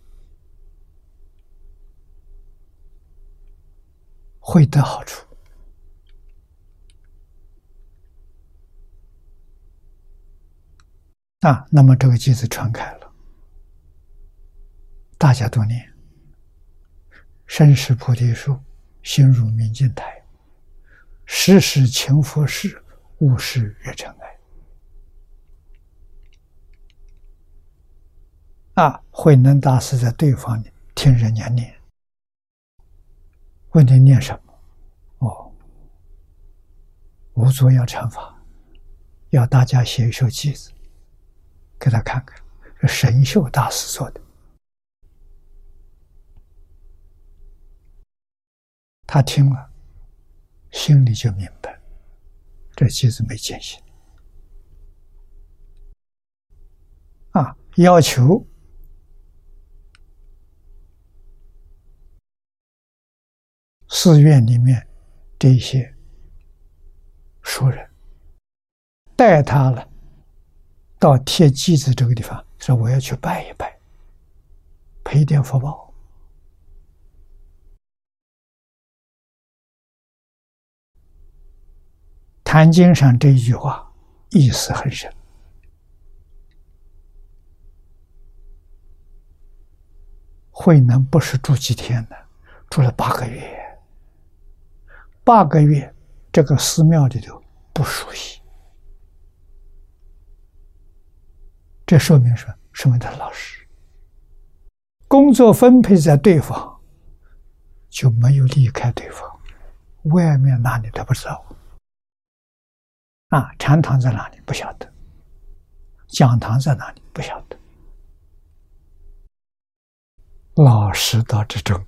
Speaker 1: 会得好处。啊，那么这个机子传开了，大家都念：身是菩提树，心如明镜台。时时勤拂拭，勿使惹尘埃。啊，慧能大师在对方听人家念，问你念什么？哦，无作要禅法，要大家写一首偈子给他看看，是神秀大师做的。他听了。心里就明白，这机子没见性啊！要求寺院里面这些熟人带他了到贴机子这个地方，说我要去拜一拜，赔点福报。《坛经》上这一句话意思很深。慧能不是住几天的，住了八个月。八个月，这个寺庙里头不熟悉，这说明什么？说明他老实，工作分配在对方，就没有离开对方，外面哪里都不知道。啊，禅堂在哪里不晓得？讲堂在哪里不晓得？老实到这种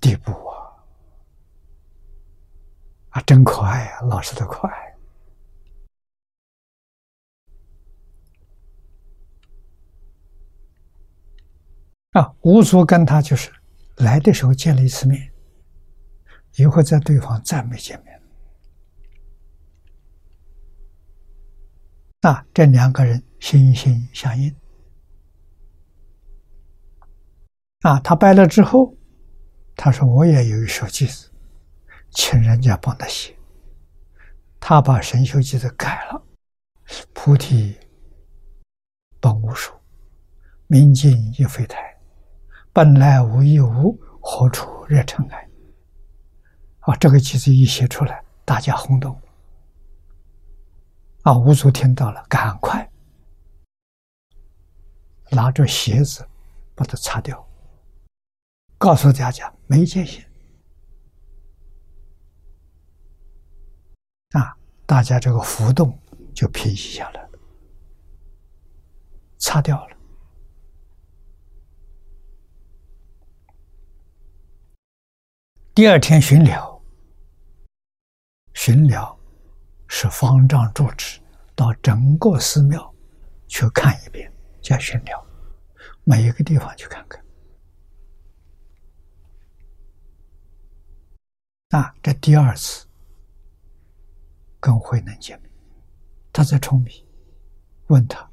Speaker 1: 地步啊！啊，真可爱啊，老实的可爱。啊，吴叔跟他就是来的时候见了一次面。以后在对方再没见面。那，这两个人心心相印。啊，他拜了之后，他说：“我也有一首偈子，请人家帮他写。”他把神秀偈子改了：“菩提本无树，明镜亦非台，本来无一物，何处惹尘埃？”啊，这个句子一写出来，大家轰动。啊，五祖听到了，赶快拿着鞋子把它擦掉。告诉大家没见血啊！大家这个浮动就平息下来了，擦掉了。第二天巡了，巡了是方丈住持到整个寺庙去看一遍，叫巡了，每一个地方去看看。那，这第二次跟慧能见面，他在冲米，问他：“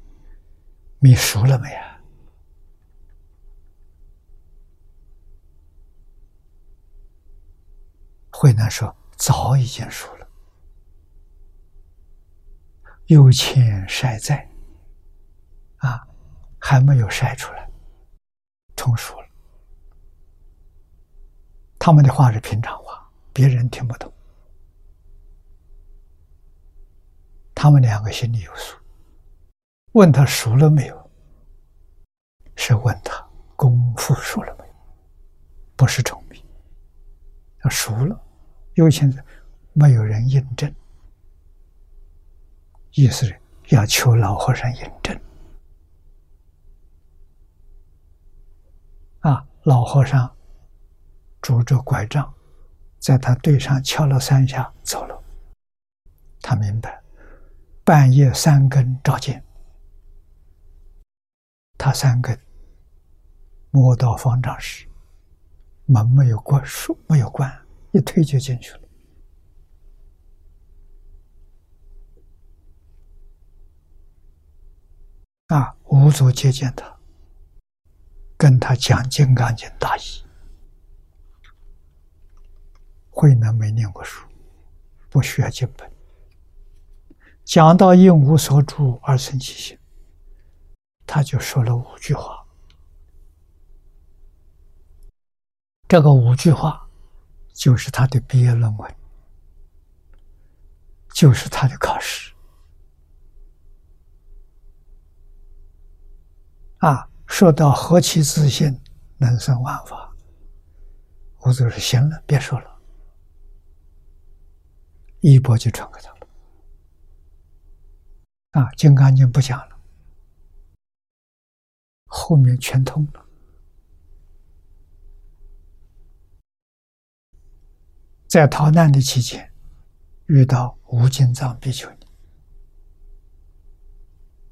Speaker 1: 米熟了没啊？”慧能说：“早已经熟了，有钱晒在，啊，还没有晒出来，成熟了。”他们的话是平常话。别人听不懂，他们两个心里有数。问他熟了没有？是问他功夫熟了没有？不是聪明。他熟了，因为现在没有人印证，意思是要求老和尚印证。啊，老和尚拄着拐杖。在他对上敲了三下，走了。他明白，半夜三更照见，他三更摸到方丈时，门没有关，书没有关，一推就进去了。啊，五祖接见他，跟他讲《金刚经》大意。慧能没念过书，不需要经本。讲到应无所住而生其心，他就说了五句话。这个五句话就是他的毕业论文，就是他的考试。啊，说到何其自信，能生万法。我就说行了，别说了。一波就传给他了，啊，《金刚经》不讲了，后面全通了。在逃难的期间，遇到无尽藏比丘尼，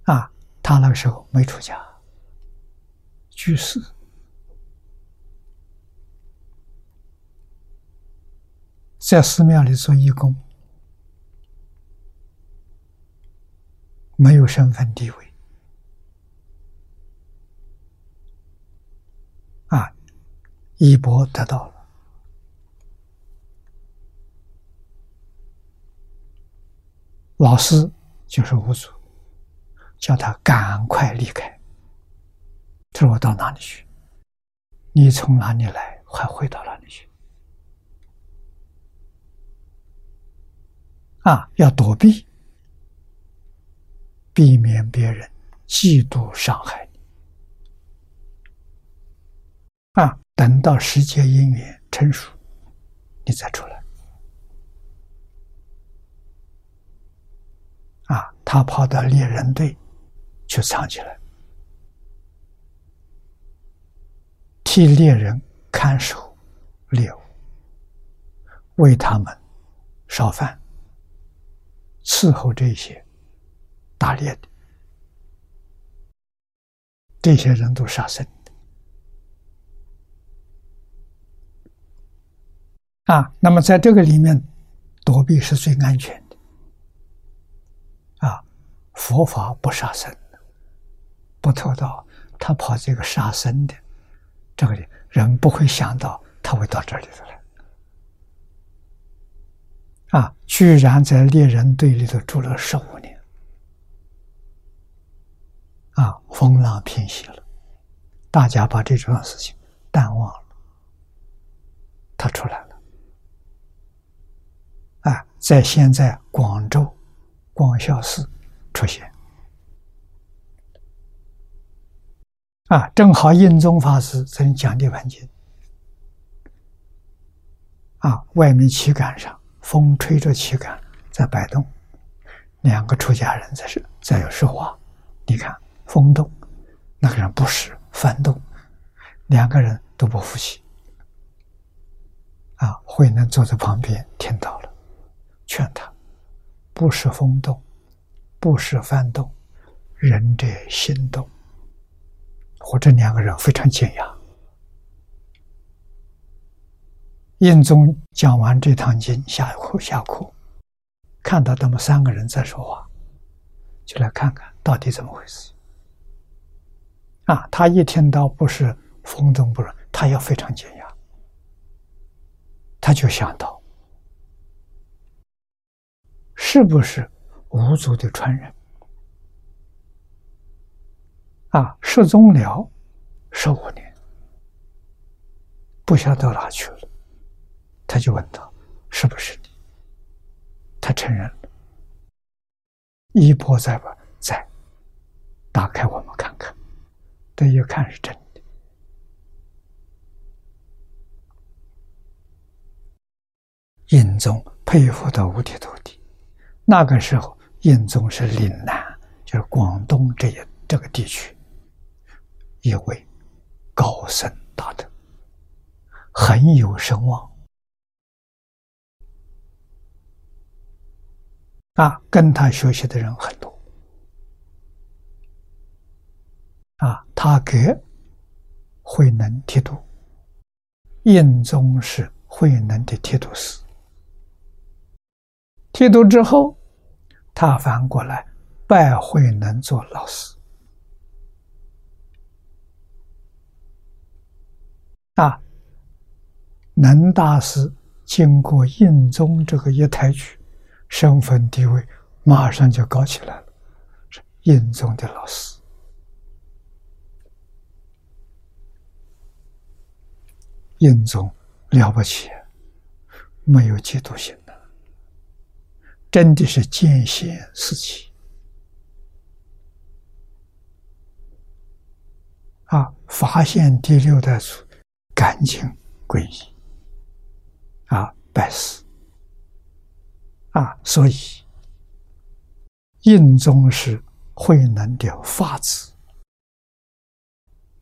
Speaker 1: 啊，他那个时候没出家，居士，在寺庙里做义工。没有身份地位，啊，一博得到了，老师就是五祖，叫他赶快离开。他说：“我到哪里去？你从哪里来，还回到哪里去？啊，要躲避。”避免别人嫉妒伤害你啊！等到时间因缘成熟，你再出来啊！他跑到猎人队去藏起来，替猎人看守猎物，为他们烧饭，伺候这些打猎的。这些人都杀生的啊！那么在这个里面，躲避是最安全的啊！佛法不杀生，不偷盗，他跑这个杀生的，这个人不会想到他会到这里头来。啊，居然在猎人队里头住了十五年，啊，风浪平息了，大家把这桩事情淡忘了，他出来了，啊，在现在广州广孝寺出现，啊，正好印宗法师在讲地盘经，啊，外面旗杆上。风吹着旗杆在摆动，两个出家人在说在说话。你看风动，那个人不是翻动，两个人都不服气。啊，慧能坐在旁边听到了，劝他：不是风动，不是翻动，人者心动。我这两个人非常惊讶。印宗讲完这堂经下课下课，看到他们三个人在说话，就来看看到底怎么回事。啊，他一听到不是风动不是，他也非常惊讶，他就想到，是不是五祖的传人？啊，失踪了十五年，不晓得哪去了。他就问他：“是不是你？”他承认了。衣钵在不在？打开我们看看。这一看是真的。印宗佩服的五体投地。那个时候，印宗是岭南，就是广东这一这个地区一位高僧大德，很有声望。啊，跟他学习的人很多。啊，他给慧能剃度，印宗是慧能的剃度师。剃度之后，他反过来拜慧能做老师。啊，能大师经过印宗这个一抬举。身份地位马上就高起来了，是印宗的老师。印宗了不起，没有嫉妒心的，真的是见贤思齐啊！发现第六代祖，赶紧皈依啊，拜师。啊，所以印宗是慧能的法子，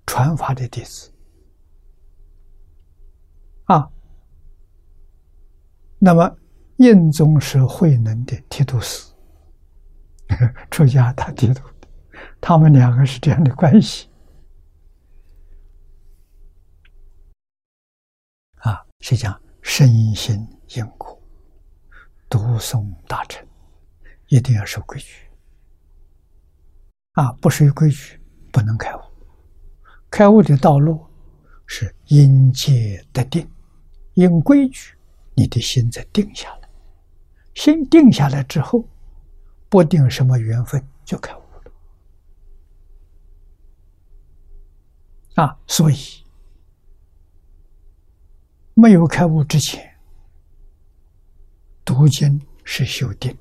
Speaker 1: 传法的弟子。啊，那么印宗是慧能的剃度师，出家他剃度，他们两个是这样的关系。啊，谁讲身心因果。读诵大乘，一定要守规矩啊！不守规矩，不能开悟。开悟的道路是因戒得定，因规矩，你的心才定下来。心定下来之后，不定什么缘分就开悟了啊！所以，没有开悟之前。读经是修定，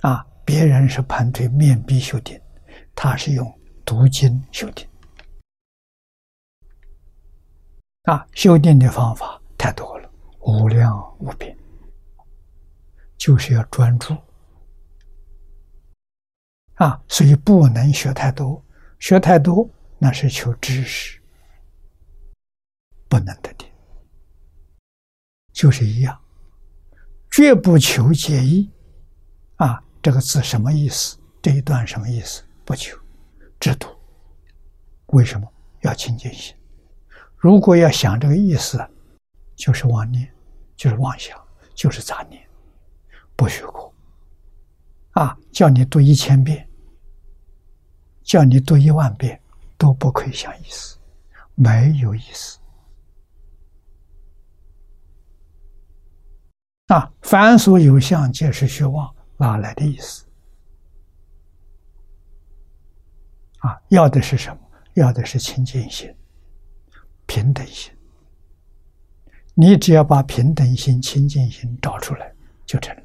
Speaker 1: 啊，别人是盘腿面壁修定，他是用读经修定，啊，修定的方法太多了，无量无边，就是要专注，啊，所以不能学太多，学太多那是求知识，不能得定，就是一样。绝不求解义，啊，这个字什么意思？这一段什么意思？不求，只读。为什么要清净心？如果要想这个意思，就是妄念，就是妄想，就是杂念，不许过。啊，叫你读一千遍，叫你读一万遍，都不可以想意思，没有意思。啊，凡所有相，皆是虚妄，哪来的意思？啊，要的是什么？要的是清净心、平等心。你只要把平等心、清净心找出来，就成了。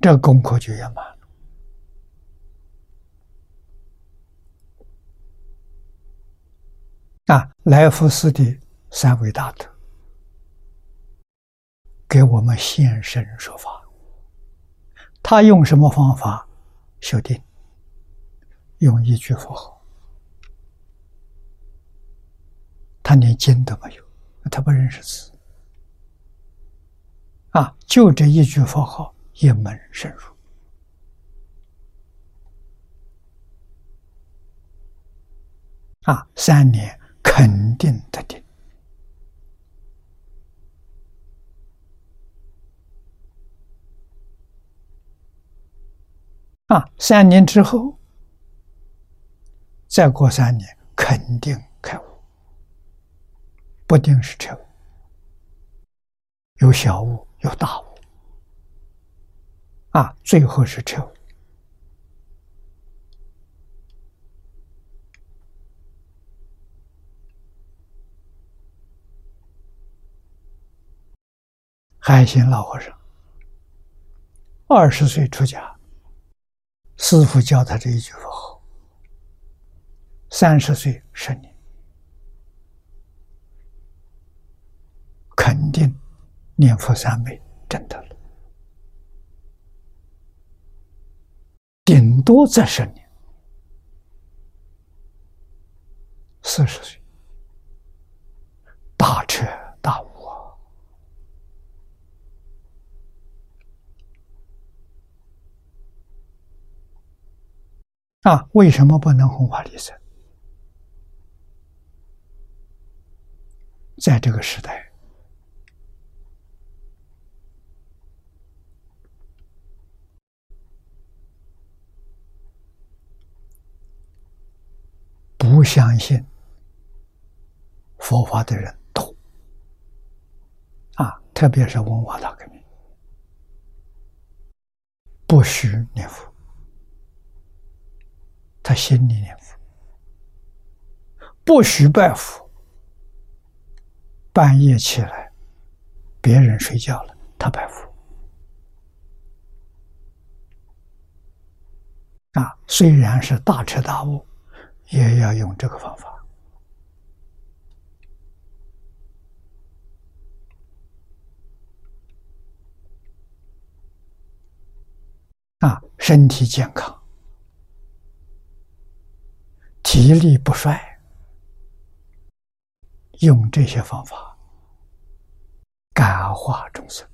Speaker 1: 这功课就圆满啊，来福寺的三位大德给我们现身说法。他用什么方法修定？用一句佛号。他连经都没有，他不认识字。啊，就这一句佛号，一门深入。啊，三年肯定得定。啊，三年之后，再过三年，肯定开悟，不定是彻悟，有小悟，有大悟，啊，最后是彻悟。海心老和尚二十岁出家。师傅教他这一句佛号，三十岁十年，肯定念佛三昧真的了，顶多再十年，四十岁。大彻大悟。啊，为什么不能弘法利生？在这个时代，不相信佛法的人多啊，特别是文化大革命，不许念佛。他心里念佛，不许拜佛。半夜起来，别人睡觉了，他拜佛。啊，虽然是大彻大悟，也要用这个方法。啊，身体健康。体力不衰，用这些方法感化众生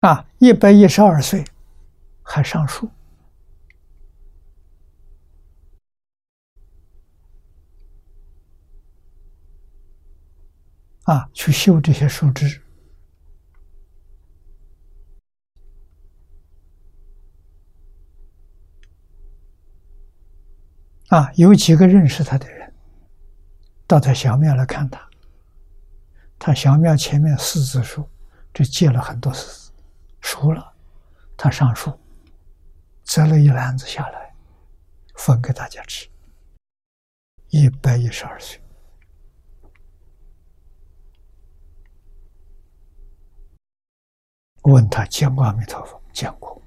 Speaker 1: 啊！一百一十二岁还上树啊，去修这些树枝。啊，有几个认识他的人，到他小庙来看他。他小庙前面柿子树，就结了很多柿子，熟了，他上树，摘了一篮子下来，分给大家吃。一百一十二岁，问他见过阿弥陀佛？见过。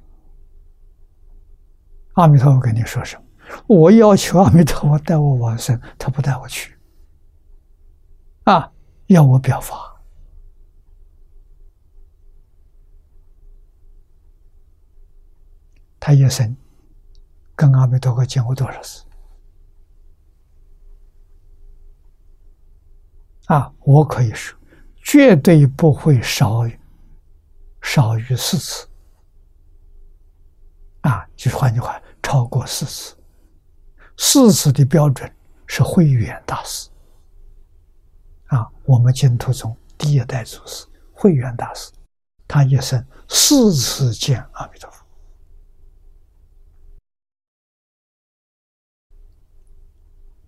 Speaker 1: 阿弥陀佛跟你说什么？我要求阿弥陀佛带我往生，他不带我去，啊，要我表法。他一生跟阿弥陀佛见过多少次？啊，我可以说，绝对不会少于少于四次。啊，就是换句话，超过四次。四次的标准是慧远大师。啊，我们净土宗第一代祖师慧远大师，他一生四次见阿弥陀佛。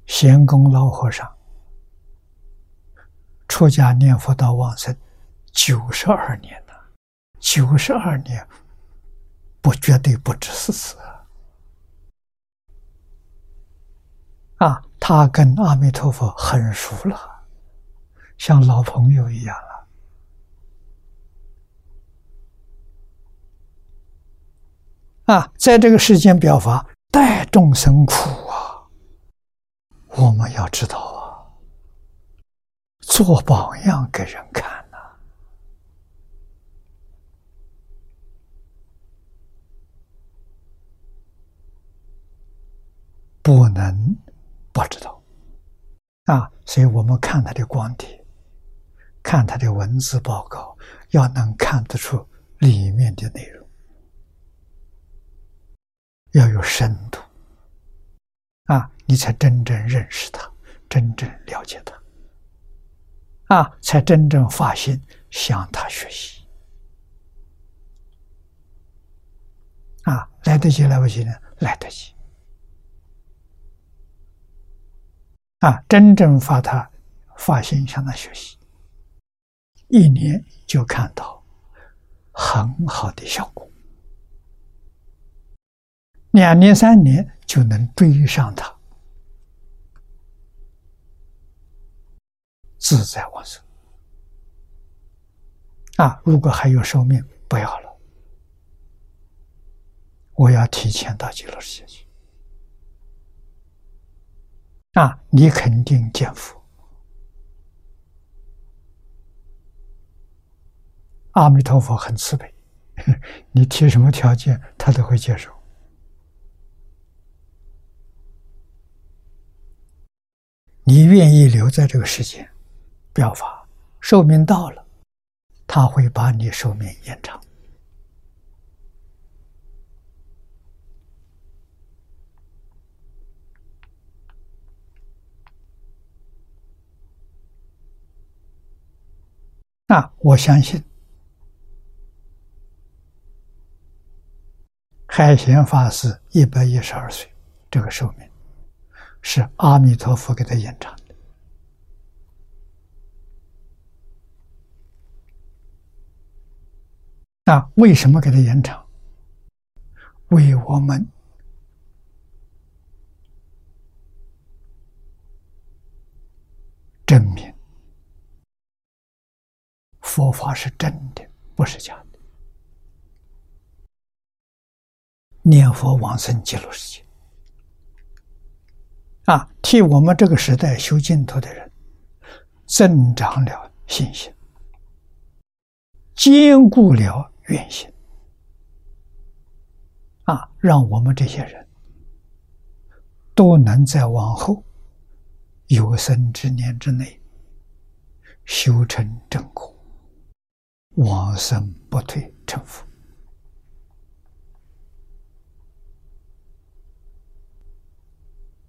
Speaker 1: 贤公老和尚出家念佛到往生九十二年了，九十二年不绝对不止四次啊！他跟阿弥陀佛很熟了。像老朋友一样了啊！在这个世间表法，待众生苦啊！我们要知道啊，做榜样给人看呐，不能不知道啊！所以我们看他的光碟。看他的文字报告，要能看得出里面的内容，要有深度啊，你才真正认识他，真正了解他，啊，才真正发心向他学习，啊，来得及来不及呢？来得及，啊，真正发他发心向他学习。一年就看到很好的效果，两年三年就能追上他，自在往生。啊，如果还有寿命，不要了，我要提前到极乐世界去。啊，你肯定见佛。阿弥陀佛很慈悲，你提什么条件，他都会接受。你愿意留在这个世界，表法，寿命到了，他会把你寿命延长。那我相信。海贤法师一百一十二岁，这个寿命是阿弥陀佛给他延长的。那为什么给他延长？为我们证明佛法是真的，不是假的。念佛往生极乐世界，啊，替我们这个时代修净土的人增长了信心，坚固了愿心，啊，让我们这些人都能在往后有生之年之内修成正果，往生不退成佛。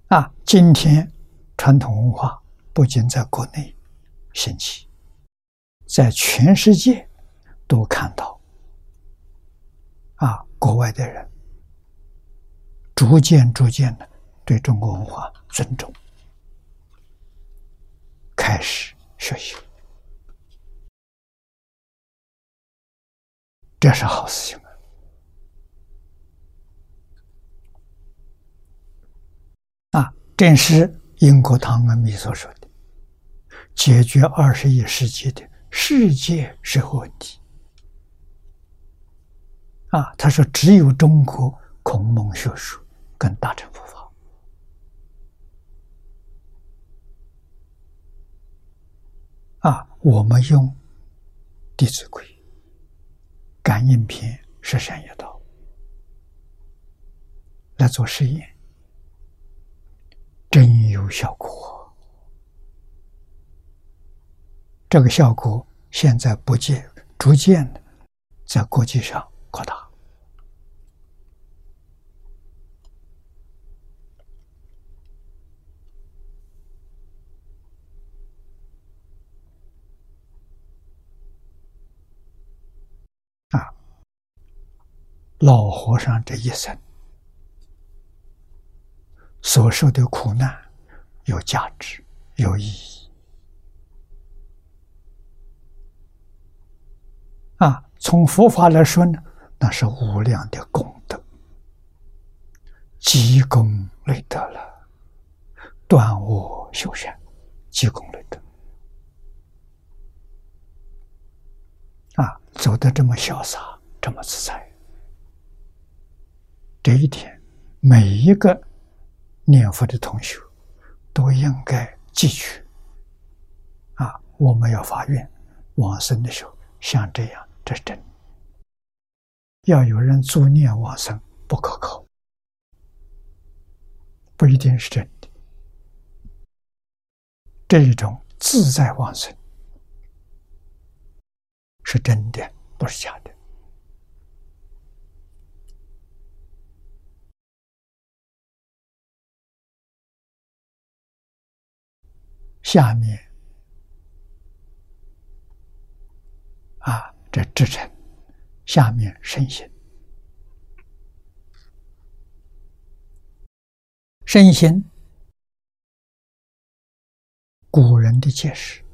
Speaker 1: 啊，今天传统文化不仅在国内兴起，在全世界都看到，啊，国外的人逐渐逐渐的对中国文化尊重，开始学习，这是好事情啊。正是英国唐恩米所说的，解决二十一世纪的世界社会问题。啊，他说只有中国孔孟学术跟大乘佛法。啊，我们用《弟子规》《感应篇》《十善业道》来做实验。真有效果，这个效果现在不见，逐渐的在国际上扩大。老和尚这一生所受的苦难有价值、有意义啊！从佛法来说呢，那是无量的功德，积功累德了，断恶修善，积功累德啊！走得这么潇洒，这么自在。这一天，每一个念佛的同学都应该记取。啊，我们要发愿往生的时候像这样，这是真。要有人助念往生，不可靠，不一定是真的。这一种自在往生是真的，不是假的。下面。啊，这至诚，下面身心，身心，古人的解释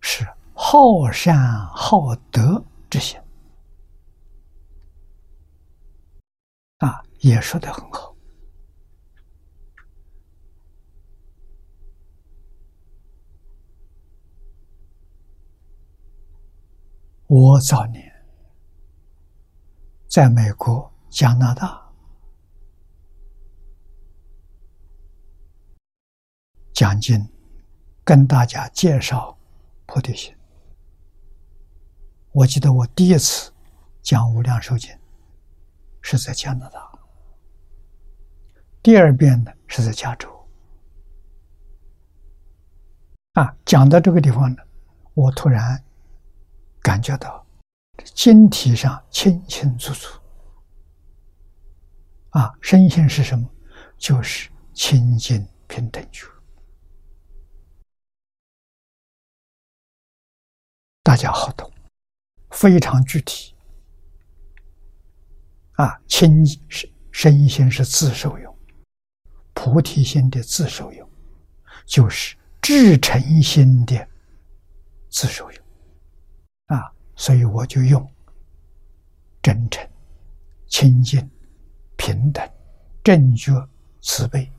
Speaker 1: 是好善好德之心啊，也说的很好。我早年在美国、加拿大讲经，跟大家介绍菩提心。我记得我第一次讲《无量寿经》是在加拿大，第二遍呢是在加州。啊，讲到这个地方呢，我突然。感觉到晶体上清清楚楚，啊，身心是什么？就是清净平等觉。大家好懂，非常具体。啊，清是身心是自受用，菩提心的自受用，就是至诚心的自受用。啊，所以我就用真诚、清净、平等、正觉、慈悲，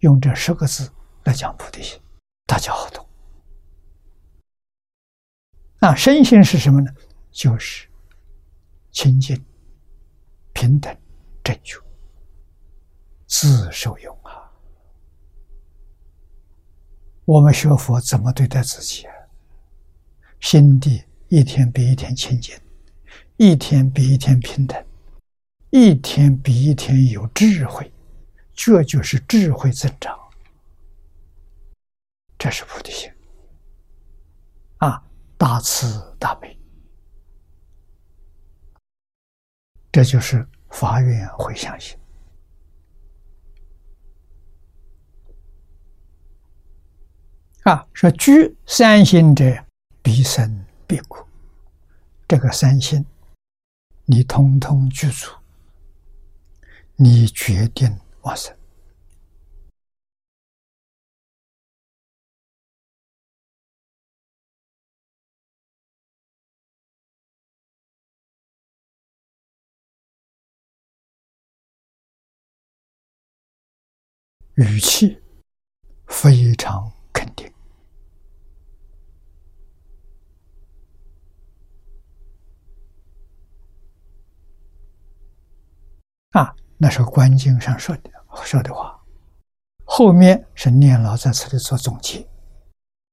Speaker 1: 用这十个字来讲菩提心，大家好懂。那身心是什么呢？就是清净、平等、正觉、自受用啊。我们学佛怎么对待自己啊？心地。一天比一天清净，一天比一天平等，一天比一天有智慧，这就是智慧增长。这是菩提心啊，大慈大悲，这就是法愿回向心啊。说居三心者，必生。别苦，这个三心，你通通具足，你决定往生。语气非常肯定。啊，那是观经上说的说的话，后面是念老在此里做总结。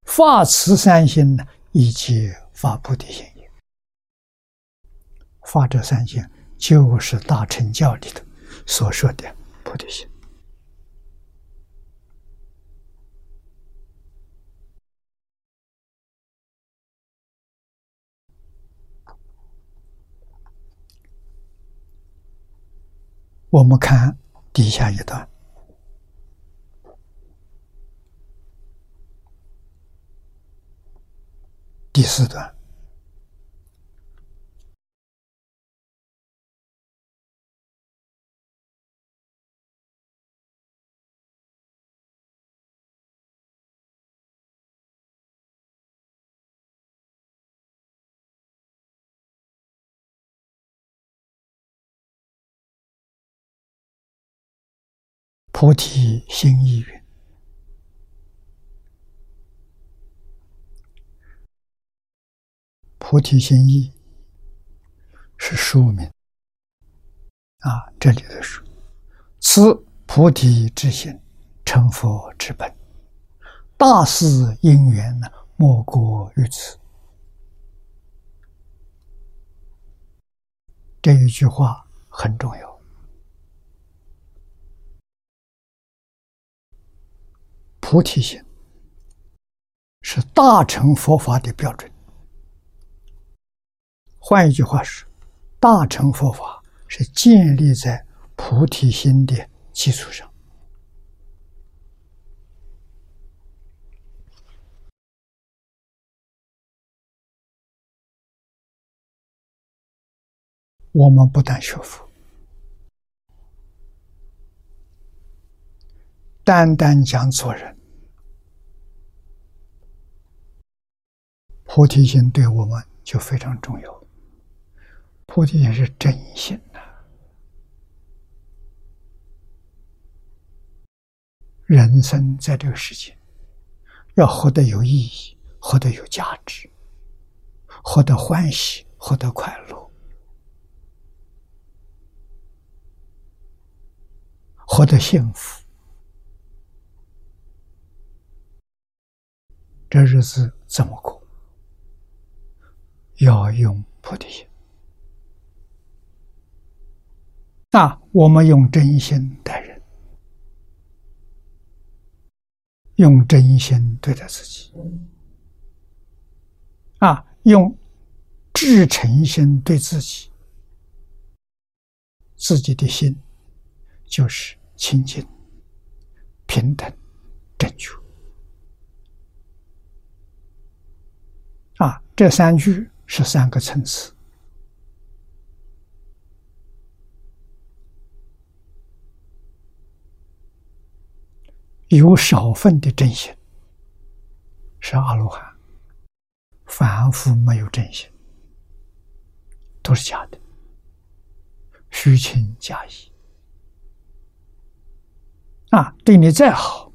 Speaker 1: 发慈三心呢，以及发菩提心也。发这三心，就是大乘教里头所说的菩提心。我们看底下一段，第四段，菩提心意云：“菩提心意是书名啊，这里的书，此菩提之心，成佛之本。大事因缘呢，莫过于此。”这一句话很重要。菩提心是大乘佛法的标准。换一句话说，大乘佛法是建立在菩提心的基础上。我们不但学佛，单单讲做人，菩提心对我们就非常重要。菩提心是真心呐，人生在这个世界，要活得有意义，活得有价值，活得欢喜，活得快乐。活得幸福，这日子怎么过？要用菩提心。那我们用真心待人，用真心对待自己，啊，用至诚心对自己，自己的心就是。清净、平等、正确啊！这三句十三个层次，有少分的真心是阿罗汉，凡夫没有真心，都是假的，虚情假意。啊，对你再好，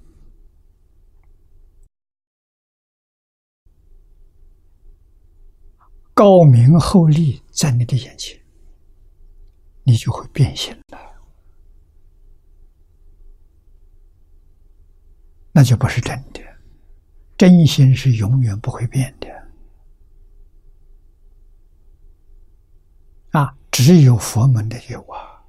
Speaker 1: 高明厚利在你的眼前，你就会变心了，那就不是真的。真心是永远不会变的，啊，只有佛门的有啊。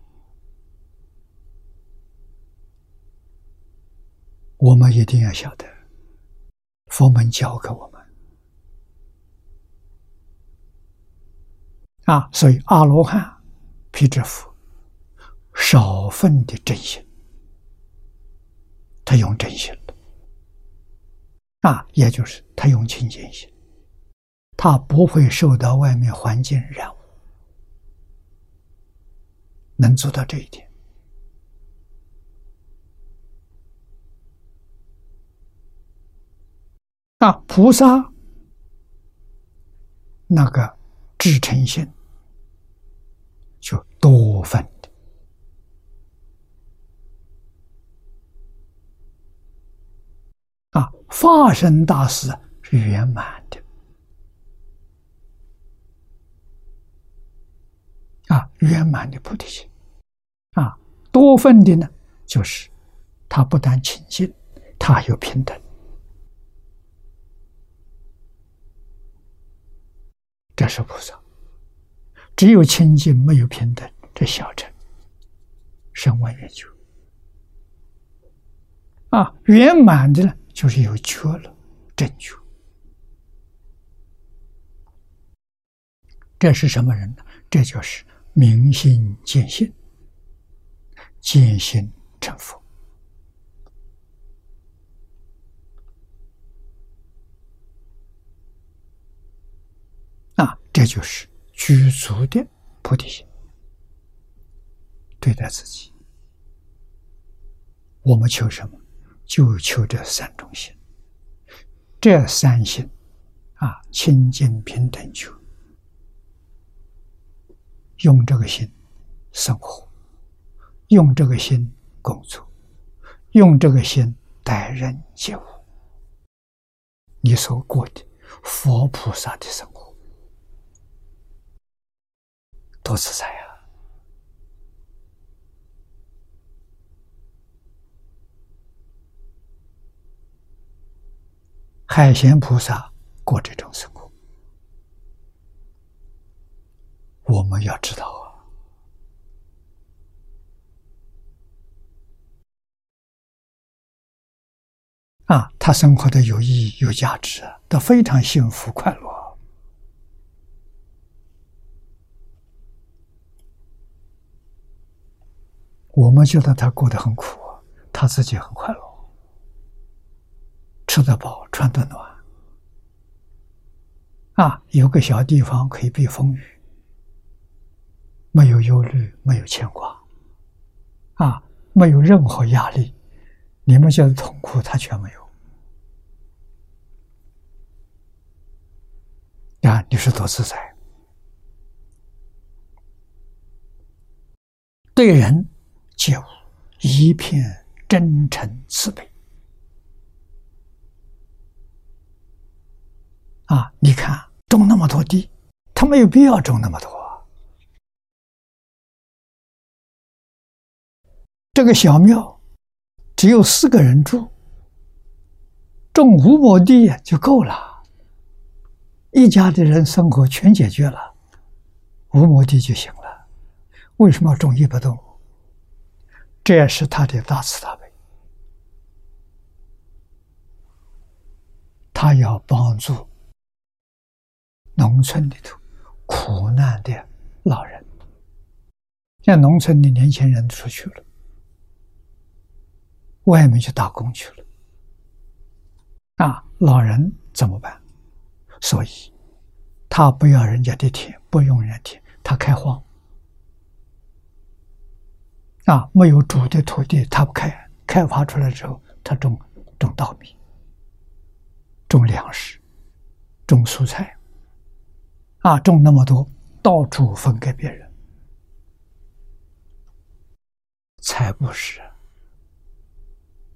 Speaker 1: 我们一定要晓得，佛门教给我们啊，所以阿罗汉、辟支佛少分的真心，他用真心的啊，也就是他用清净心，他不会受到外面环境染污，能做到这一点。啊，菩萨那个至诚心多分的啊，化身大师是圆满的。啊，圆满的菩提心。啊，多分的呢，就是他不但清净，他还有平等。这是菩萨，只有清净没有平等，这小乘声闻缘觉啊，圆满的呢，就是有觉了，正觉。这是什么人呢？这就是明心见性，见性成佛。啊这就是具足的菩提心，对待自己。我们求什么？就求这三种心。这三心啊，清净平等求，用这个心生活，用这个心工作，用这个心待人接物，你所过的佛菩萨的生活，多自在呀！海贤菩萨过这种生活，我们要知道。啊，他生活的有意义、有价值，都非常幸福快乐。我们觉得他过得很苦，他自己很快乐，吃得饱，穿得暖，啊，有个小地方可以避风雨，没有忧虑，没有牵挂，啊，没有任何压力。你们觉得痛苦，他全没有。啊，你是多自在，对人就一片真诚慈悲。啊，你看种那么多地，他没有必要种那么多。这个小庙。只有四个人住，种五亩地就够了，一家的人生活全解决了，五亩地就行了。为什么要种一百多亩？这也是他的大慈大悲，他要帮助农村里头苦难的老人，像农村的年轻人出去了。外面去打工去了，啊，老人怎么办？所以，他不要人家的田，不用人家田，他开荒，啊，没有主的土地，他不开，开发出来之后，他种种稻米，种粮食，种蔬菜，啊，种那么多，到处分给别人，才不是。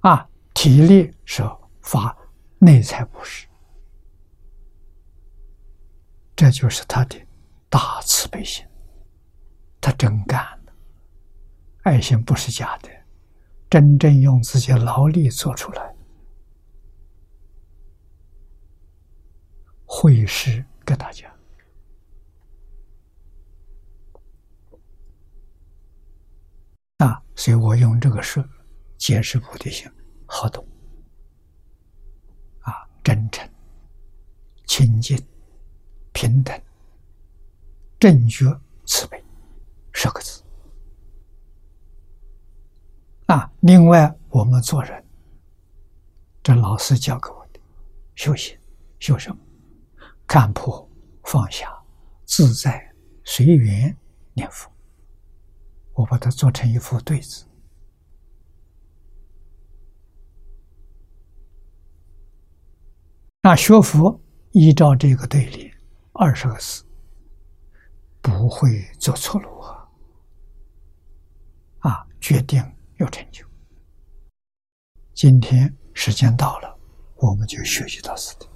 Speaker 1: 啊，体力是发内财布施，这就是他的大慈悲心，他真干，爱心不是假的，真正用自己的劳力做出来，会师给大家啊，所以我用这个说。解释菩提心，好懂啊！真诚、清净、平等、正觉、慈悲，十个字啊！另外，我们做人，这老师教给我的，修行修什么？看破放下，自在随缘念佛。我把它做成一副对子。那学佛依照这个对联二十个字，不会走错路啊！啊，决定有成就。今天时间到了，我们就学习到此地。